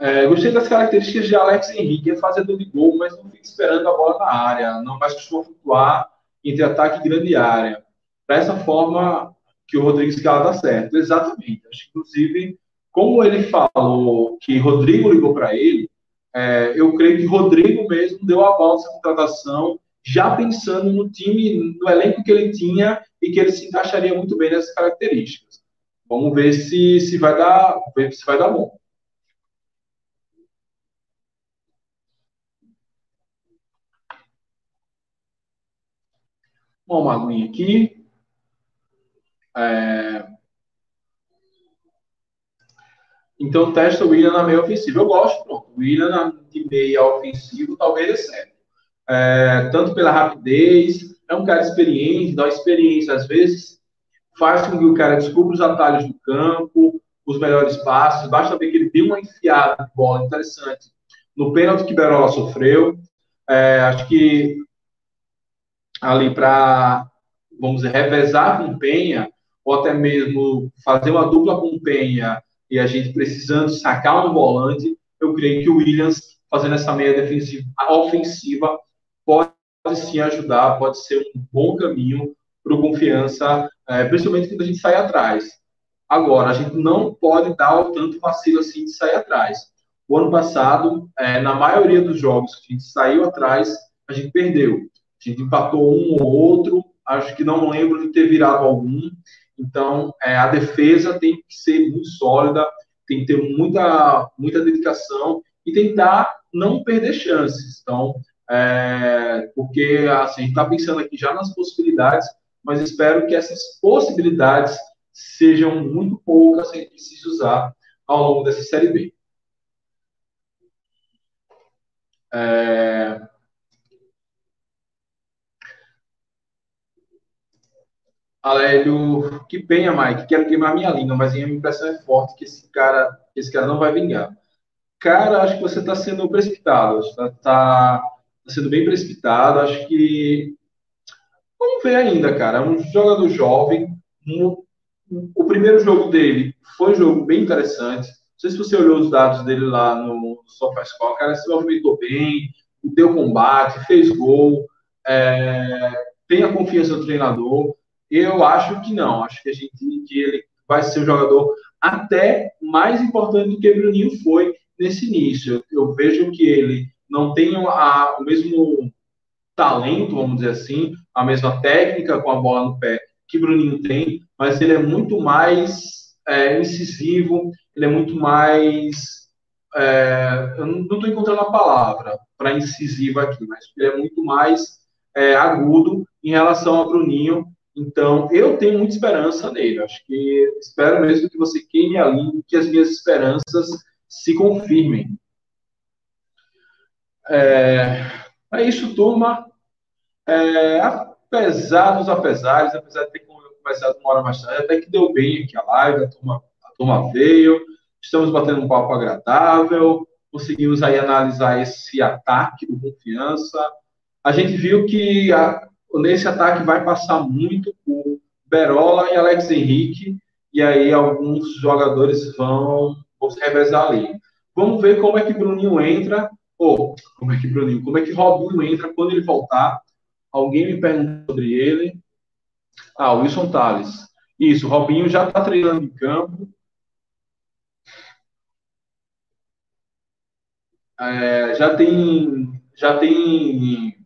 É, gostei das características de Alex Henrique, é fazedor de gol, mas não fica esperando a bola na área, não mais costuma flutuar entre ataque e grande área. Dessa forma que o Rodrigo Scala dá certo. Exatamente. Acho que, inclusive, como ele falou que Rodrigo ligou para ele, é, eu creio que Rodrigo mesmo deu a volta essa contratação, já pensando no time, no elenco que ele tinha e que ele se encaixaria muito bem nessas características. Vamos ver se, se vai dar, ver se vai dar bom. uma aguinha aqui. É... Então, testa o William na meia ofensiva. Eu gosto, pronto. O William de meia ofensivo talvez é certo. É, tanto pela rapidez, é um cara experiente, dá experiência às vezes, faz com que o cara descubra os atalhos do campo, os melhores passos. Basta ver que ele deu uma enfiada de bola interessante no pênalti que Berola sofreu. É, acho que ali para, vamos dizer, revezar com Penha, ou até mesmo fazer uma dupla com Penha e a gente precisando sacar um volante, eu creio que o Williams, fazendo essa meia defensiva, ofensiva, pode sim ajudar, pode ser um bom caminho para confiança, é, principalmente quando a gente sai atrás. Agora, a gente não pode dar o tanto vacilo assim de sair atrás. O ano passado, é, na maioria dos jogos que a gente saiu atrás, a gente perdeu. A gente empatou um ou outro, acho que não lembro de ter virado algum. Então, é, a defesa tem que ser muito sólida, tem que ter muita, muita dedicação e tentar não perder chances. Então, é, porque assim, a gente está pensando aqui já nas possibilidades, mas espero que essas possibilidades sejam muito poucas gente precise usar ao longo dessa Série B. É, Alélio, que penha, Mike. Quero queimar minha língua, mas a minha impressão é forte que esse cara, esse cara não vai vingar. Cara, acho que você está sendo precipitado. Está tá, tá sendo bem precipitado. Acho que. Vamos ver ainda, cara. É um jogador jovem. Um, o primeiro jogo dele foi um jogo bem interessante. Não sei se você olhou os dados dele lá no SofaScore. Cara, se movimentou bem, deu combate, fez gol, é, tem a confiança do treinador. Eu acho que não. Acho que a gente que ele vai ser um jogador até mais importante do que o Bruninho foi nesse início. Eu vejo que ele não tem a, o mesmo talento, vamos dizer assim, a mesma técnica com a bola no pé que Bruninho tem, mas ele é muito mais é, incisivo, ele é muito mais. É, eu não estou encontrando a palavra para incisivo aqui, mas ele é muito mais é, agudo em relação a Bruninho, então, eu tenho muita esperança nele. Acho que espero mesmo que você queime a língua, que as minhas esperanças se confirmem. É, é isso, turma. É, apesar dos apesares, apesar de ter começado uma hora mais tarde, até que deu bem aqui a live, a turma, a turma veio, estamos batendo um papo agradável, conseguimos aí analisar esse ataque do confiança. A gente viu que a, nesse ataque vai passar muito por Berola e Alex Henrique, e aí alguns jogadores vão, vão se revezar ali. Vamos ver como é que Bruninho entra, como é que Bruninho, como é que Robinho entra quando ele voltar. Alguém me perguntou sobre ele. Ah, Wilson Tales. Isso, Robinho já está treinando em campo. É, já tem já tem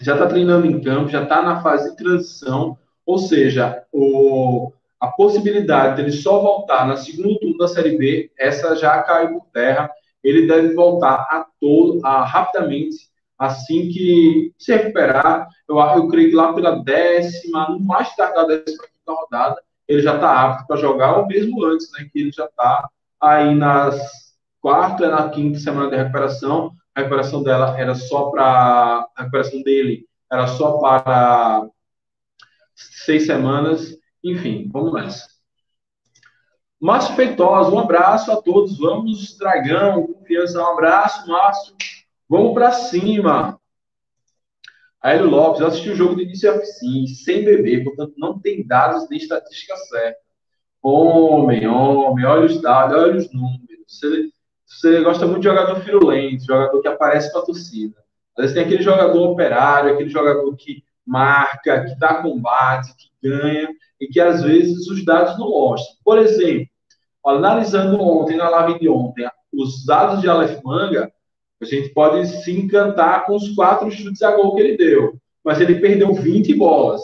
já está treinando em campo, já está na fase de transição, ou seja, o, a possibilidade dele só voltar na segunda turno da Série B, essa já caiu por terra. Ele deve voltar a todo, a, rapidamente assim que se recuperar, eu, eu creio que lá pela décima, no mais tardar da décima rodada, ele já está apto para jogar, ou mesmo antes, né, que ele já está aí nas quarta na quinta semana de recuperação. A recuperação dela era só para. A recuperação dele era só para seis semanas. Enfim, vamos nessa. Márcio Feitosa, um abraço a todos. Vamos, Dragão, confiança, um abraço, Márcio. Vamos para cima. Aélio Lopes, eu assisti o jogo do início ao fim, sem beber, portanto não tem dados nem estatística certa. Homem, homem, olha os dados, olha os números. Você, você gosta muito de jogador firulento, jogador que aparece para a torcida. Às vezes tem aquele jogador operário, aquele jogador que marca, que dá combate, que ganha, e que às vezes os dados não mostram. Por exemplo, analisando ontem, na live de ontem, os dados de Aleph Manga, a gente pode se encantar com os quatro chutes a gol que ele deu. Mas ele perdeu 20 bolas.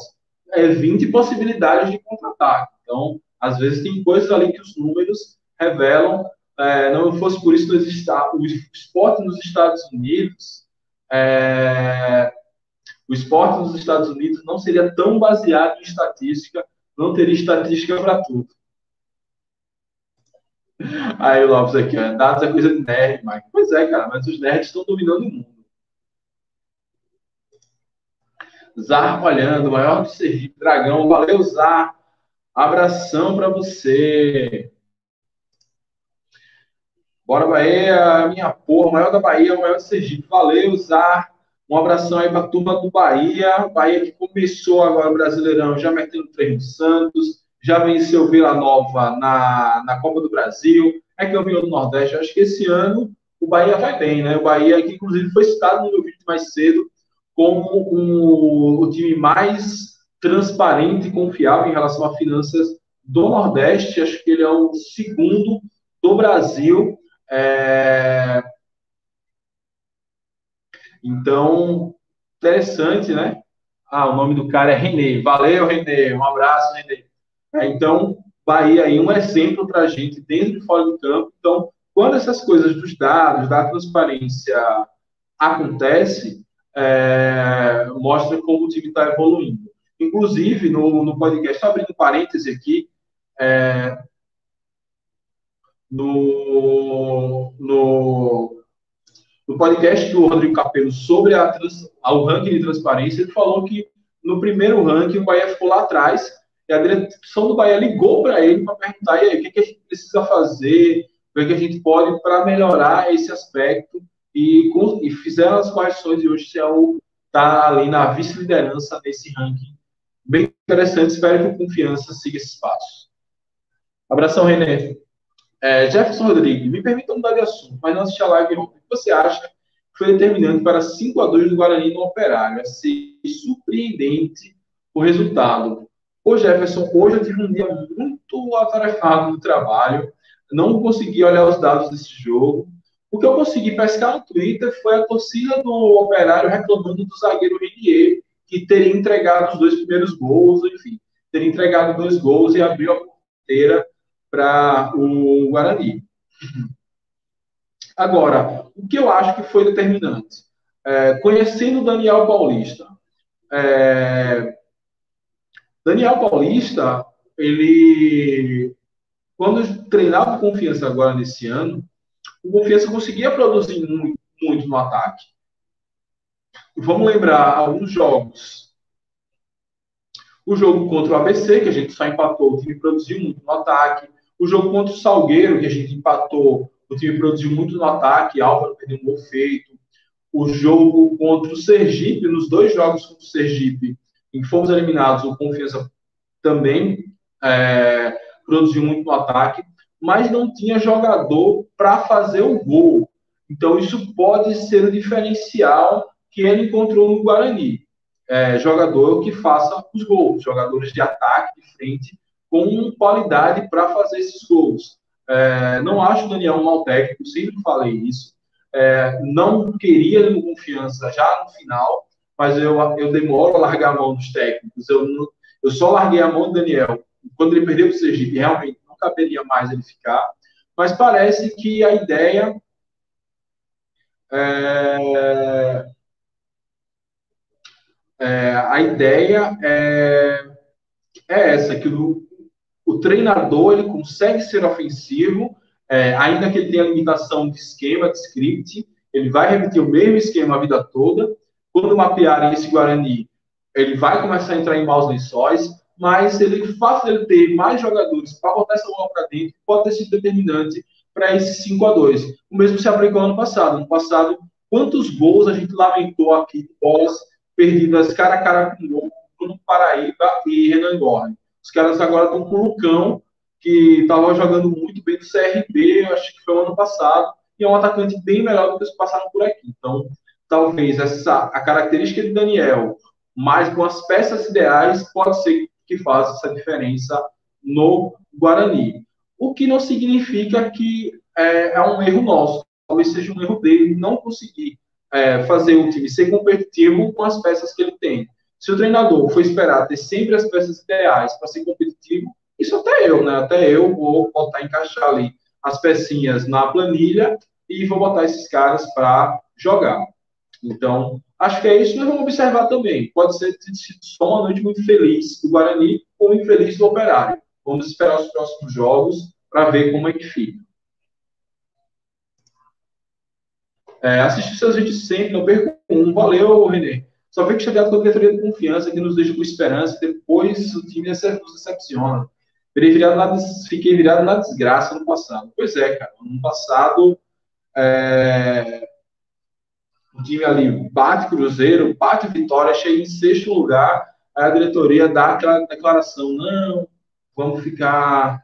É 20 possibilidades de contra-ataque. Então, às vezes tem coisas ali que os números revelam. É, não fosse por isso o esporte nos Estados Unidos, é, o esporte nos Estados Unidos não seria tão baseado em estatística, não teria estatística para tudo. Aí o Lopes aqui, ó, dados é coisa de nerd, Mike. Pois é, cara, mas os nerds estão dominando o mundo. Zar olhando, maior do Sergipe, Dragão. Valeu, Zar. Abração para você. Bora, Bahia, minha porra, maior da Bahia, maior do Sergipe. Valeu, Zar. Um abração aí para a turma do Bahia. Bahia que começou agora o Brasileirão, já metendo três no Santos já venceu Vila Nova na, na Copa do Brasil, é campeão do Nordeste. acho que esse ano o Bahia vai bem, né? O Bahia, que inclusive foi citado no meu vídeo mais cedo, como um, o time mais transparente e confiável em relação a finanças do Nordeste. Acho que ele é o segundo do Brasil. É... Então, interessante, né? Ah, o nome do cara é Renê. Valeu, Renê. Um abraço, Renê. É, então, Bahia aí um exemplo para a gente dentro e fora do campo. Então, quando essas coisas dos dados, da transparência acontece, é, mostra como o time está evoluindo. Inclusive, no, no podcast, abrindo parêntese aqui, é, no, no, no podcast do Rodrigo Capello sobre a, o ranking de transparência, ele falou que no primeiro ranking o Bahia ficou lá atrás e a direção do Bahia ligou para ele para perguntar aí, o que, que, a gente precisa fazer, o que, a gente pode para melhorar esse aspecto. E, e fizeram as correções e hoje o Céu está ali na vice-liderança nesse ranking. Bem interessante, espero que o Confiança siga esses passos. Abração, René. É, Jefferson Rodrigues, me permita mudar de assunto, mas não assistir a live O que você acha que foi determinante para 5 a 2 do Guarani no Operário? É ser surpreendente o resultado. Ô Jefferson, hoje eu tive um dia muito atarefado no trabalho, não consegui olhar os dados desse jogo. O que eu consegui pescar no Twitter foi a torcida do Operário reclamando do zagueiro Renier, que teria entregado os dois primeiros gols, enfim, teria entregado dois gols e abriu a porteira para o Guarani. Agora, o que eu acho que foi determinante? É, conhecendo o Daniel Paulista, é, Daniel Paulista, ele, quando treinava Confiança agora nesse ano, o Confiança conseguia produzir muito, muito no ataque. Vamos lembrar alguns jogos. O jogo contra o ABC, que a gente só empatou, o time produziu muito no ataque. O jogo contra o Salgueiro, que a gente empatou, o time produziu muito no ataque, Álvaro perdeu um gol feito. O jogo contra o Sergipe, nos dois jogos contra o Sergipe, em que fomos eliminados, o Confiança também é, produziu muito no ataque, mas não tinha jogador para fazer o gol. Então, isso pode ser o diferencial que ele encontrou no Guarani. É, jogador que faça os gols, jogadores de ataque, de frente, com qualidade para fazer esses gols. É, não acho o Daniel um mau técnico, sempre falei isso. É, não queria confiança já no final, mas eu, eu demoro a largar a mão dos técnicos. Eu, eu só larguei a mão do Daniel quando ele perdeu o Sergipe. Realmente não caberia mais ele ficar. Mas parece que a ideia é, é, a ideia é, é essa, que o, o treinador ele consegue ser ofensivo, é, ainda que ele tenha limitação de esquema, de script, ele vai repetir o mesmo esquema a vida toda. Quando mapearem esse Guarani, ele vai começar a entrar em maus lençóis, mas ele, o fato ter mais jogadores para botar essa bola para dentro pode ter sido determinante para esse 5 a 2 O mesmo se aplicou ano passado. No passado, quantos gols a gente lamentou aqui bolas perdidas cara a cara com gol, Bruno Paraíba e Renan Gorne. Os caras agora estão com o Lucão, que estava jogando muito bem do CRB, eu acho que foi o ano passado, e é um atacante bem melhor do que os passaram por aqui. Então, talvez essa a característica de Daniel, mais com as peças ideais, pode ser que faça essa diferença no Guarani. O que não significa que é, é um erro nosso. Talvez seja um erro dele não conseguir é, fazer o time ser competitivo com as peças que ele tem. Se o treinador for esperar ter sempre as peças ideais para ser competitivo, isso até eu, né? Até eu vou botar, encaixar ali as pecinhas na planilha e vou botar esses caras para jogar. Então, acho que é isso que nós vamos observar também. Pode ser só uma noite muito feliz do Guarani ou infeliz do Operário. Vamos esperar os próximos jogos para ver como é que fica. É, assistir seus vídeos sempre, não perco um. Valeu, Renê. Só fico chateado com a diretoria de confiança que nos deixa com esperança depois o time nos decepciona. Fiquei virado, na, fiquei virado na desgraça no passado. Pois é, cara. No passado, é, o time ali bate Cruzeiro, bate Vitória, chega em sexto lugar, aí a diretoria dá aquela declaração, não, vamos ficar,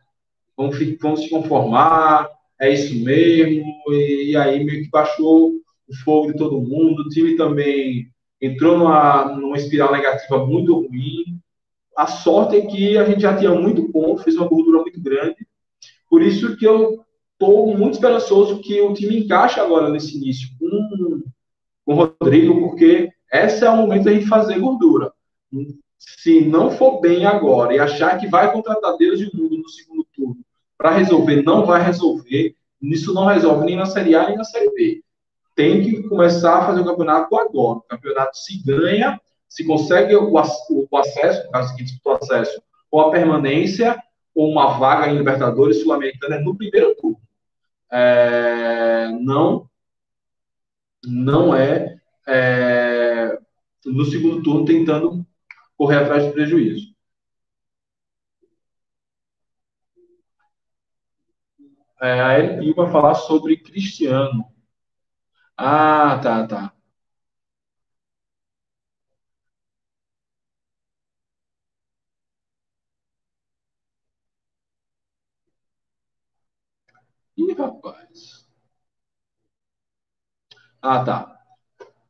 vamos, vamos se conformar, é isso mesmo, e, e, aí meio que baixou o fogo de todo mundo, o time também entrou numa, numa espiral negativa muito ruim, a sorte é que a gente já tinha muito ponto, fez uma gordura muito grande, por isso que eu estou muito esperançoso que o time encaixe agora nesse início. Com, com o Rodrigo, porque esse é o momento da gente fazer gordura. Se não for bem agora e achar que vai contratar Deus de mundo no segundo turno para resolver, não vai resolver. Isso não resolve nem na Série A nem na Série B. Tem que começar a fazer o campeonato agora. O campeonato se ganha, se consegue o, o acesso, no caso que disputou acesso, ou a permanência, ou uma vaga em Libertadores Sul-Americana no primeiro turno. É, não, não é, é no segundo turno tentando correr atrás de prejuízo. É, a Ellen vai falar sobre Cristiano. Ah, tá, tá. Ih, rapaz. Ah, tá.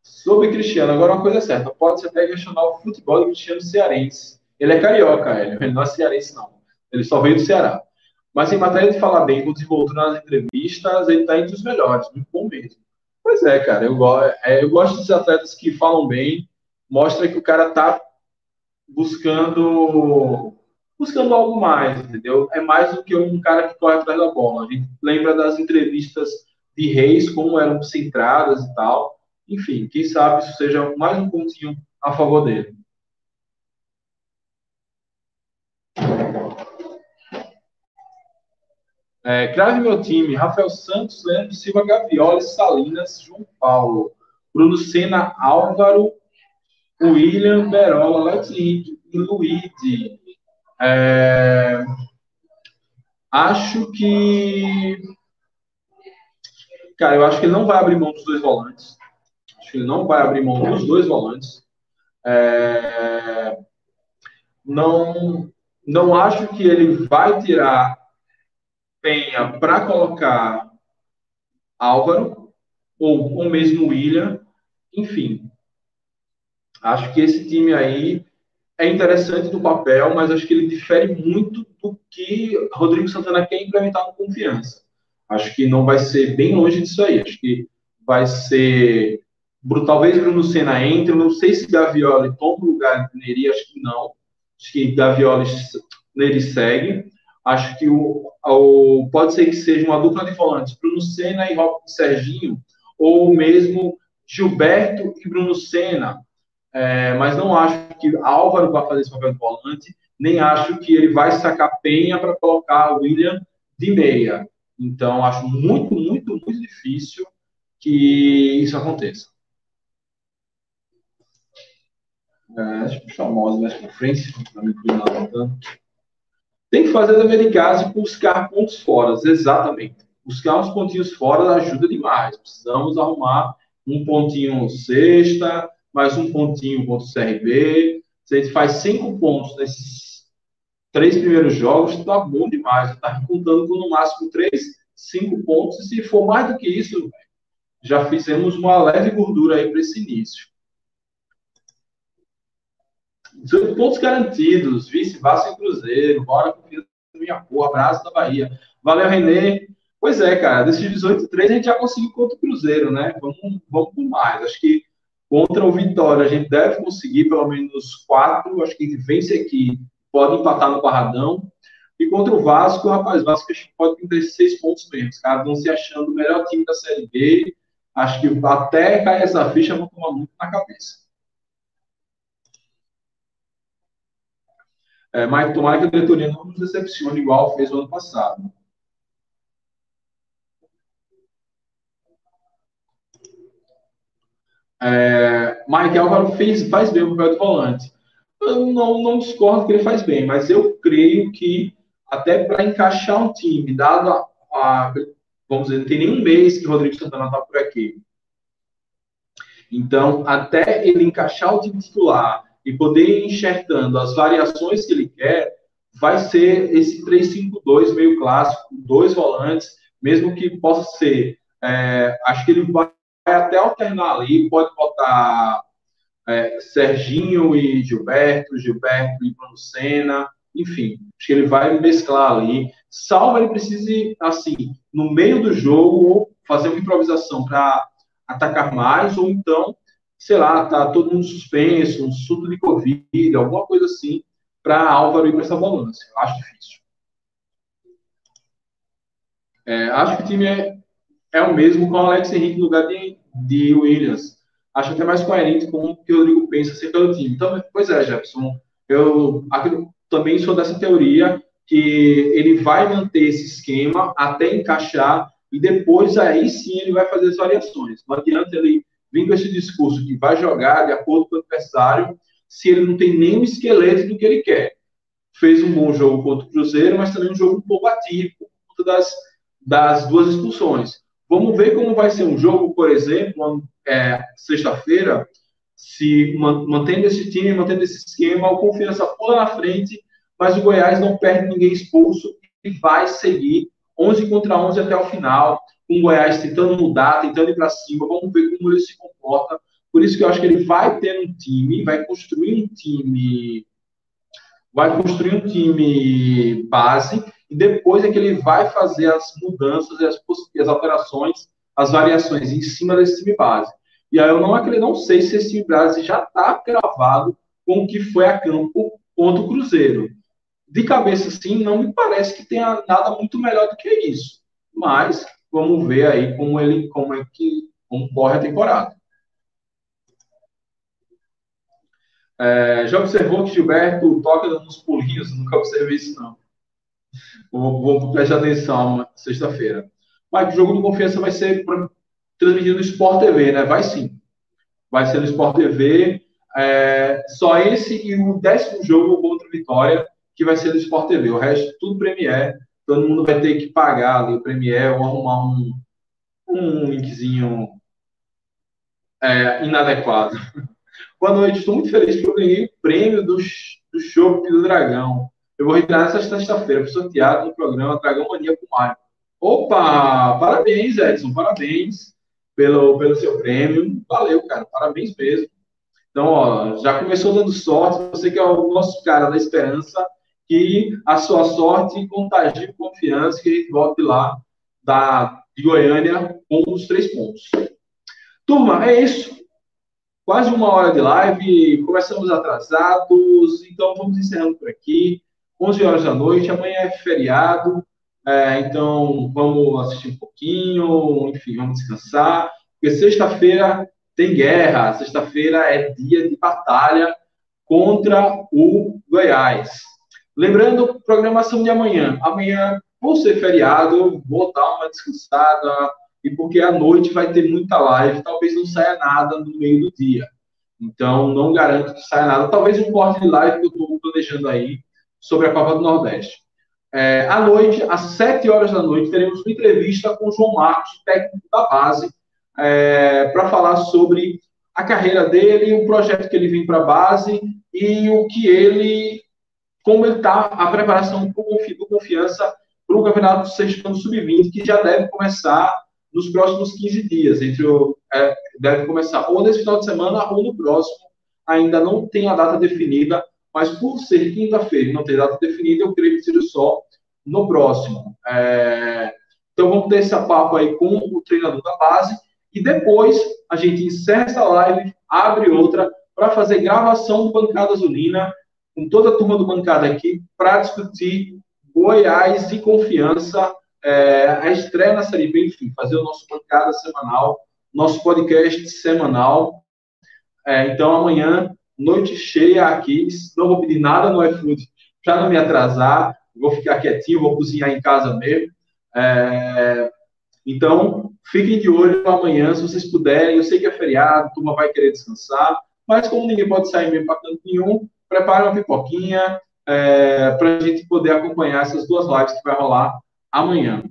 Sobre Cristiano, agora uma coisa é certa. Pode-se até questionar o futebol do Cristiano cearense. Ele é carioca, ele, ele não é cearense, não. Ele só veio do Ceará. Mas em matéria de falar bem, com desenvoltura nas entrevistas, ele está entre os melhores, muito bom mesmo. Pois é, cara, eu, é, eu gosto dos atletas que falam bem, mostra que o cara está buscando buscando algo mais, entendeu? É mais do que um cara que corre atrás da bola. A gente lembra das entrevistas de Reis, como eram centradas e tal. Enfim, quem sabe isso seja mais um pontinho a favor dele. É, crave meu time: Rafael Santos, Leandro Silva, Gavioli, Salinas, João Paulo, Bruno Senna, Álvaro, William, Berola, Alex e Luigi. É, acho que. Cara, eu acho que ele não vai abrir mão dos dois volantes. Acho que ele não vai abrir mão dos dois volantes. É, não, não acho que ele vai tirar Penha para colocar Álvaro, ou o mesmo William, enfim. Acho que esse time aí é interessante no papel, mas acho que ele difere muito do que Rodrigo Santana quer implementar com confiança. Acho que não vai ser bem longe disso aí. Acho que vai ser. Talvez Bruno Senna entre. Não sei se Gavioli toma o lugar de Neri, acho que não. Acho que Gavioli Neri segue. Acho que o, o, pode ser que seja uma dupla de volantes, Bruno Senna e Serginho, ou mesmo Gilberto e Bruno Senna. é, mas não acho que Álvaro vai fazer esse papel de volante, nem acho que ele vai sacar Penha para colocar William de meia. Então, acho muito, muito, muito difícil que isso aconteça. É, deixa eu puxar o mouse mais para frente, para me Tem que fazer dever de casa e buscar pontos fora, exatamente. Buscar uns pontinhos fora ajuda demais. Precisamos arrumar um pontinho sexta, mais um pontinho contra o CRB. Se a gente faz cinco pontos nesses três primeiros jogos, está bom demais. Está contando com no máximo três, cinco pontos. E se for mais do que isso, já fizemos uma leve gordura aí para esse início. 18 pontos garantidos, vice Vasco e Cruzeiro, bora confiança minha porra, abraço da Bahia. Valeu, Renê. Pois é, cara, desses 18 3 a gente já conseguiu contra o Cruzeiro, né? Vamos, vamos por mais. Acho que contra o Vitória a gente deve conseguir pelo menos quatro. Acho que vence aqui, pode empatar no Barradão. E contra o Vasco, rapaz, o Vasco pode ter seis pontos mesmo. Os caras vão se achando o melhor time da Série B. Acho que até cair essa ficha vão tomar muito na cabeça. É, mas tomara que a diretoria não nos decepcione igual fez o ano passado. É, Mike Álvaro fez, faz bem o papel de volante. Eu não, não discordo que ele faz bem, mas eu creio que até para encaixar um time, dado a, a, vamos dizer, não tem nenhum mês que o Rodrigo Santana está por aqui. Então, até ele encaixar o time titular e poder ir enxertando as variações que ele quer, vai ser esse 3-5-2 meio clássico, dois volantes, mesmo que possa ser. É, acho que ele vai até alternar ali, pode botar é, Serginho e Gilberto, Gilberto e Bruno Senna, enfim, acho que ele vai mesclar ali, salvo ele precise, assim, no meio do jogo, fazer uma improvisação para atacar mais, ou então, sei lá, tá todo mundo suspenso, um surto de Covid, alguma coisa assim, para Álvaro ir para essa volância. Eu acho difícil. É, acho que o time é, é o mesmo com o Alex Henrique no lugar de, de Williams. Acho até mais coerente com o que o Rodrigo pensa acerca do time. Então, pois é, Jefferson. Eu também sou dessa teoria que ele vai manter esse esquema até encaixar e depois aí sim ele vai fazer as variações. Não adianta ele vir com esse discurso que vai jogar de acordo com o adversário se ele não tem nenhum esqueleto do que ele quer. Fez um bom jogo contra o Cruzeiro, mas também um jogo um pouco atípico por conta das, das duas expulsões. Vamos ver como vai ser um jogo, por exemplo, é, sexta-feira, se mantendo esse time, mantendo esse esquema, o Confiança pula na frente, mas o Goiás não perde ninguém expulso e vai seguir 11 contra 11 até o final, com o Goiás tentando mudar, tentando ir para cima, vamos ver como ele se comporta. Por isso que eu acho que ele vai ter um time, vai construir um time, vai construir um time base e depois é que ele vai fazer as mudanças e as, as alterações, as variações em cima desse time base. E aí eu não acredito, não sei se esse time base já está gravado com o que foi a campo contra o Cruzeiro. De cabeça, assim, não me parece que tenha nada muito melhor do que isso. Mas vamos ver aí como ele, como é que como corre a temporada. É, já observou que Gilberto toca nos pulinhos? Nunca observei isso, não. Vou, vou prestar atenção sexta-feira. Mas o jogo do Confiança vai ser transmitido no Sport TV, né? Vai sim. Vai ser no Sport TV. É, só esse e o décimo jogo contra Vitória, que vai ser no Sport TV. O resto, tudo Premiere. Todo mundo vai ter que pagar ali o Premiere ou arrumar um, um linkzinho é, inadequado. Boa noite, estou muito feliz porque eu ganhei o prêmio do, do show do Dragão. Eu vou retirar essa sexta-feira, sorteado no programa Dragão Mania com Mário. Opa! Parabéns, Edson, parabéns pelo, pelo seu prêmio. Valeu, cara, parabéns mesmo. Então, ó, já começou dando sorte, você que é o nosso cara da esperança, que a sua sorte contagie confiança, que a gente volte lá da, de Goiânia com os três pontos. Turma, é isso. Quase uma hora de live, começamos atrasados, então vamos encerrando por aqui. 11 horas da noite, amanhã é feriado, é, então vamos assistir um pouquinho, enfim, vamos descansar, porque sexta-feira tem guerra, sexta-feira é dia de batalha contra o Goiás. Lembrando, programação de amanhã. Amanhã, por ser feriado, vou dar uma descansada, e porque à noite vai ter muita live, talvez não saia nada no meio do dia. Então, não garanto que saia nada. Talvez um corte de live que eu estou planejando aí sobre a Copa do Nordeste. É, à noite, às 7 horas da noite, teremos uma entrevista com o João Marcos, técnico da base, é, para falar sobre a carreira dele, o projeto que ele vem para a base e o que ele, como ele está, a preparação do Confiança para o Campeonato Sextano Sub-20, que já deve começar nos próximos 15 dias, entre o, é, deve começar ou nesse final de semana ou no próximo, ainda não tem a data definida, mas por ser quinta-feira e não ter data definida, eu creio que seja só no próximo. É, então vamos ter esse papo aí com o treinador da base e depois a gente encerra essa live, abre outra para fazer gravação do Bancada Azulina com toda a turma do Bancada aqui para discutir Goiás e Confiança, é, a estreia na Série B, enfim, fazer o nosso Bancada semanal, nosso podcast semanal. É, então amanhã, noite cheia aqui, não vou pedir nada no iFood para não me atrasar, vou ficar quietinho, vou cozinhar em casa mesmo. É, então, fiquem de olho amanhã, se vocês puderem. Eu sei que é feriado, a turma vai querer descansar, mas como ninguém pode sair mesmo para canto nenhum, prepare uma pipoquinha é, para a gente poder acompanhar essas duas lives que vai rolar amanhã.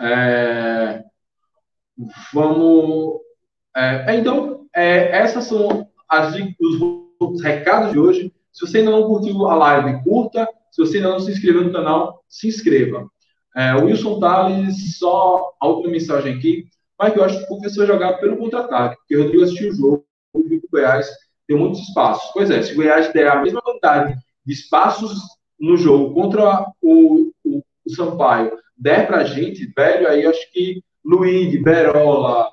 É, vamos. É, então, é, essas são as, os, os recados de hoje. Se você ainda não curtiu a live, curta. Se você ainda não se inscreveu no canal, se inscreva. É, Wilson Tales, só a última mensagem aqui, mas eu acho que o professor jogar pelo contra-ataque, porque o Rodrigo assistiu o jogo, o Goiás tem muitos espaços. Pois é, se o Goiás der a mesma quantidade de espaços no jogo contra o, o, o Sampaio, der pra gente, velho, aí acho que Luiz, Berola,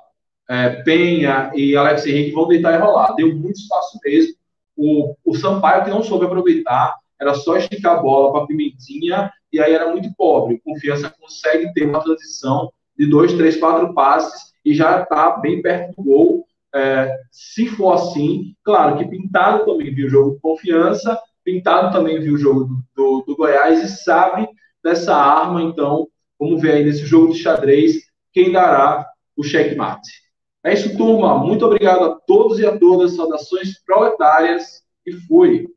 é, Penha e Alex Henrique vão deitar e rolar. Deu muito espaço mesmo. O, o Sampaio que não soube aproveitar, era só esticar a bola para Pimentinha e aí era muito pobre. Confiança consegue ter uma transição de dois, três, quatro passes e já está bem perto do gol. É, se for assim, claro que Pintado também viu o jogo de confiança, Pintado também viu o jogo do, do, do Goiás e sabe dessa arma, então vamos ver aí nesse jogo de xadrez quem dará o checkmate. É isso, turma. Muito obrigado a todos e a todas. Saudações proletárias e fui.